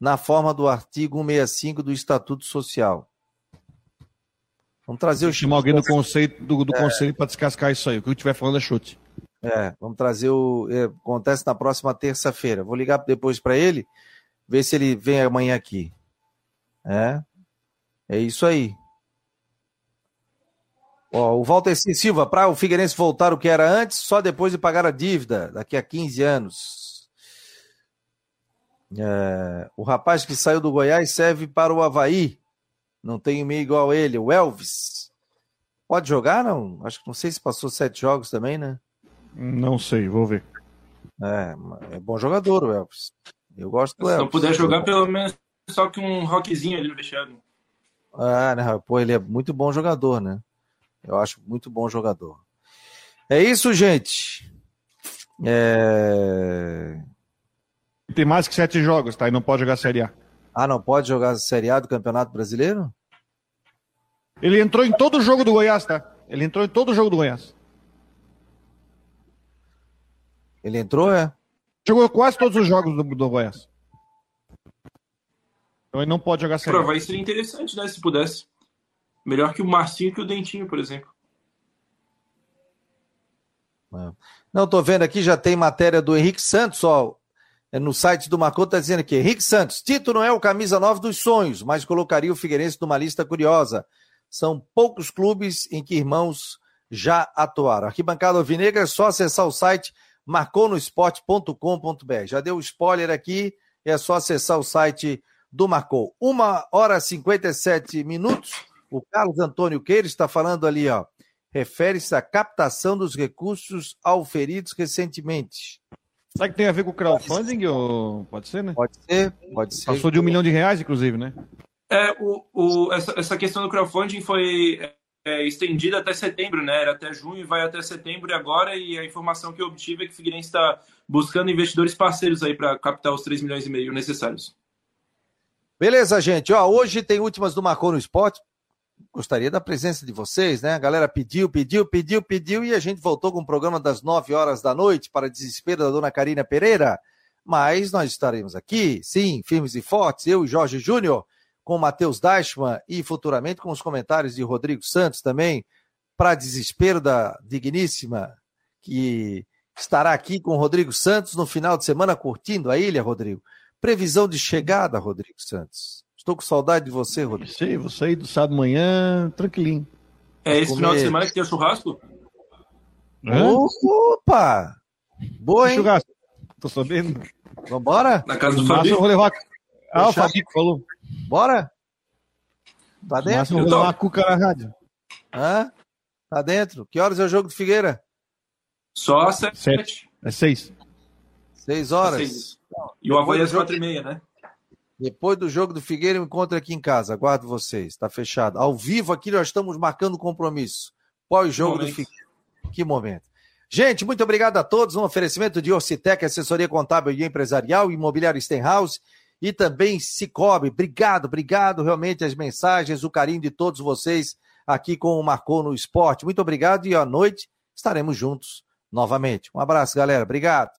Speaker 1: na forma do artigo 165 do Estatuto Social.
Speaker 4: Vamos trazer o Chamar alguém do conceito do, do é. conselho para descascar isso aí. O que eu estiver falando é chute.
Speaker 1: É, vamos trazer o. É, acontece na próxima terça-feira. Vou ligar depois para ele, ver se ele vem amanhã aqui. É. É isso aí. Ó, o Walter C. Silva, para o Figueirense voltar o que era antes, só depois de pagar a dívida, daqui a 15 anos. É, o rapaz que saiu do Goiás serve para o Havaí. Não tem meio igual a ele, o Elvis. Pode jogar, não? Acho que não sei se passou sete jogos também, né?
Speaker 4: Não sei, vou ver.
Speaker 1: É, é bom jogador o Elvis. Eu gosto do
Speaker 6: se
Speaker 1: Elvis.
Speaker 6: Se não puder jogar, pelo menos só que um rockzinho ali no vestiário.
Speaker 1: Ah, né? Pô, ele é muito bom jogador, né? Eu acho muito bom jogador. É isso, gente. É...
Speaker 4: Tem mais que sete jogos, tá? E não pode jogar Série A.
Speaker 1: Ah, não pode jogar Série A do Campeonato Brasileiro?
Speaker 4: Ele entrou em todo o jogo do Goiás, tá? Ele entrou em todo o jogo do Goiás.
Speaker 1: Ele entrou, é?
Speaker 4: Jogou quase todos os jogos do, do Goiás. Então ele não pode jogar sério.
Speaker 6: Vai ser interessante, né? Se pudesse. Melhor que o Marcinho que o Dentinho, por exemplo.
Speaker 1: É. Não, tô vendo aqui, já tem matéria do Henrique Santos, ó. É no site do Marcou tá dizendo aqui, Henrique Santos, Tito não é o camisa 9 dos sonhos, mas colocaria o Figueirense numa lista curiosa. São poucos clubes em que irmãos já atuaram. Arquibancada Alvinegra é só acessar o site marconosport.com.br. Já deu spoiler aqui, é só acessar o site do Marcou. Uma hora e 57 minutos. O Carlos Antônio Queiro está falando ali, ó. Refere-se à captação dos recursos auferidos recentemente.
Speaker 4: Será que tem a ver com o crowdfunding? Ou... Pode ser, né?
Speaker 1: Pode ser, pode ser.
Speaker 4: Passou de um milhão de reais, inclusive, né?
Speaker 6: É, o, o, essa, essa questão do crowdfunding foi é, estendida até setembro, né? Era até junho, vai até setembro e agora, e a informação que eu obtive é que o Figueirense está buscando investidores parceiros aí para captar os 3 milhões e meio necessários.
Speaker 1: Beleza, gente. Ó, hoje tem últimas do Marcou no Esporte. Gostaria da presença de vocês, né? A galera pediu, pediu, pediu, pediu e a gente voltou com o programa das 9 horas da noite para desespero da dona Karina Pereira. Mas nós estaremos aqui, sim, firmes e fortes, eu e Jorge Júnior, com Matheus Deichmann e futuramente com os comentários de Rodrigo Santos também, para desespero da digníssima, que estará aqui com o Rodrigo Santos no final de semana curtindo a ilha, Rodrigo. Previsão de chegada, Rodrigo Santos. Estou com saudade de você, Rodrigo.
Speaker 4: Sei, vou sair do sábado manhã tranquilinho.
Speaker 6: É esse final de semana que tem o churrasco?
Speaker 1: Opa! Boa, hein?
Speaker 4: Churrasco. Tô sabendo.
Speaker 1: Vambora?
Speaker 6: Na casa do Fabinho?
Speaker 4: eu vou levar. Ah, o Fabinho falou.
Speaker 1: Bora? Tá dentro?
Speaker 4: Eu vou levar a cuca na rádio.
Speaker 1: Hã? Tá dentro? Que horas é o jogo do Figueira?
Speaker 6: Só às sete.
Speaker 4: Sete. É seis.
Speaker 1: Seis horas.
Speaker 6: Seis. E o Havaí às quatro e meia, né?
Speaker 1: Depois do jogo do Figueira, eu encontro aqui em casa. Aguardo vocês. Tá fechado. Ao vivo aqui nós estamos marcando compromisso. Pós-jogo do. Figueira. Que momento. Gente, muito obrigado a todos. Um oferecimento de Orcitec, assessoria contábil e empresarial, imobiliário Stenhouse e também Cicobi. Obrigado, obrigado realmente as mensagens, o carinho de todos vocês aqui com o Marcou no Esporte. Muito obrigado e à noite estaremos juntos novamente. Um abraço, galera. Obrigado.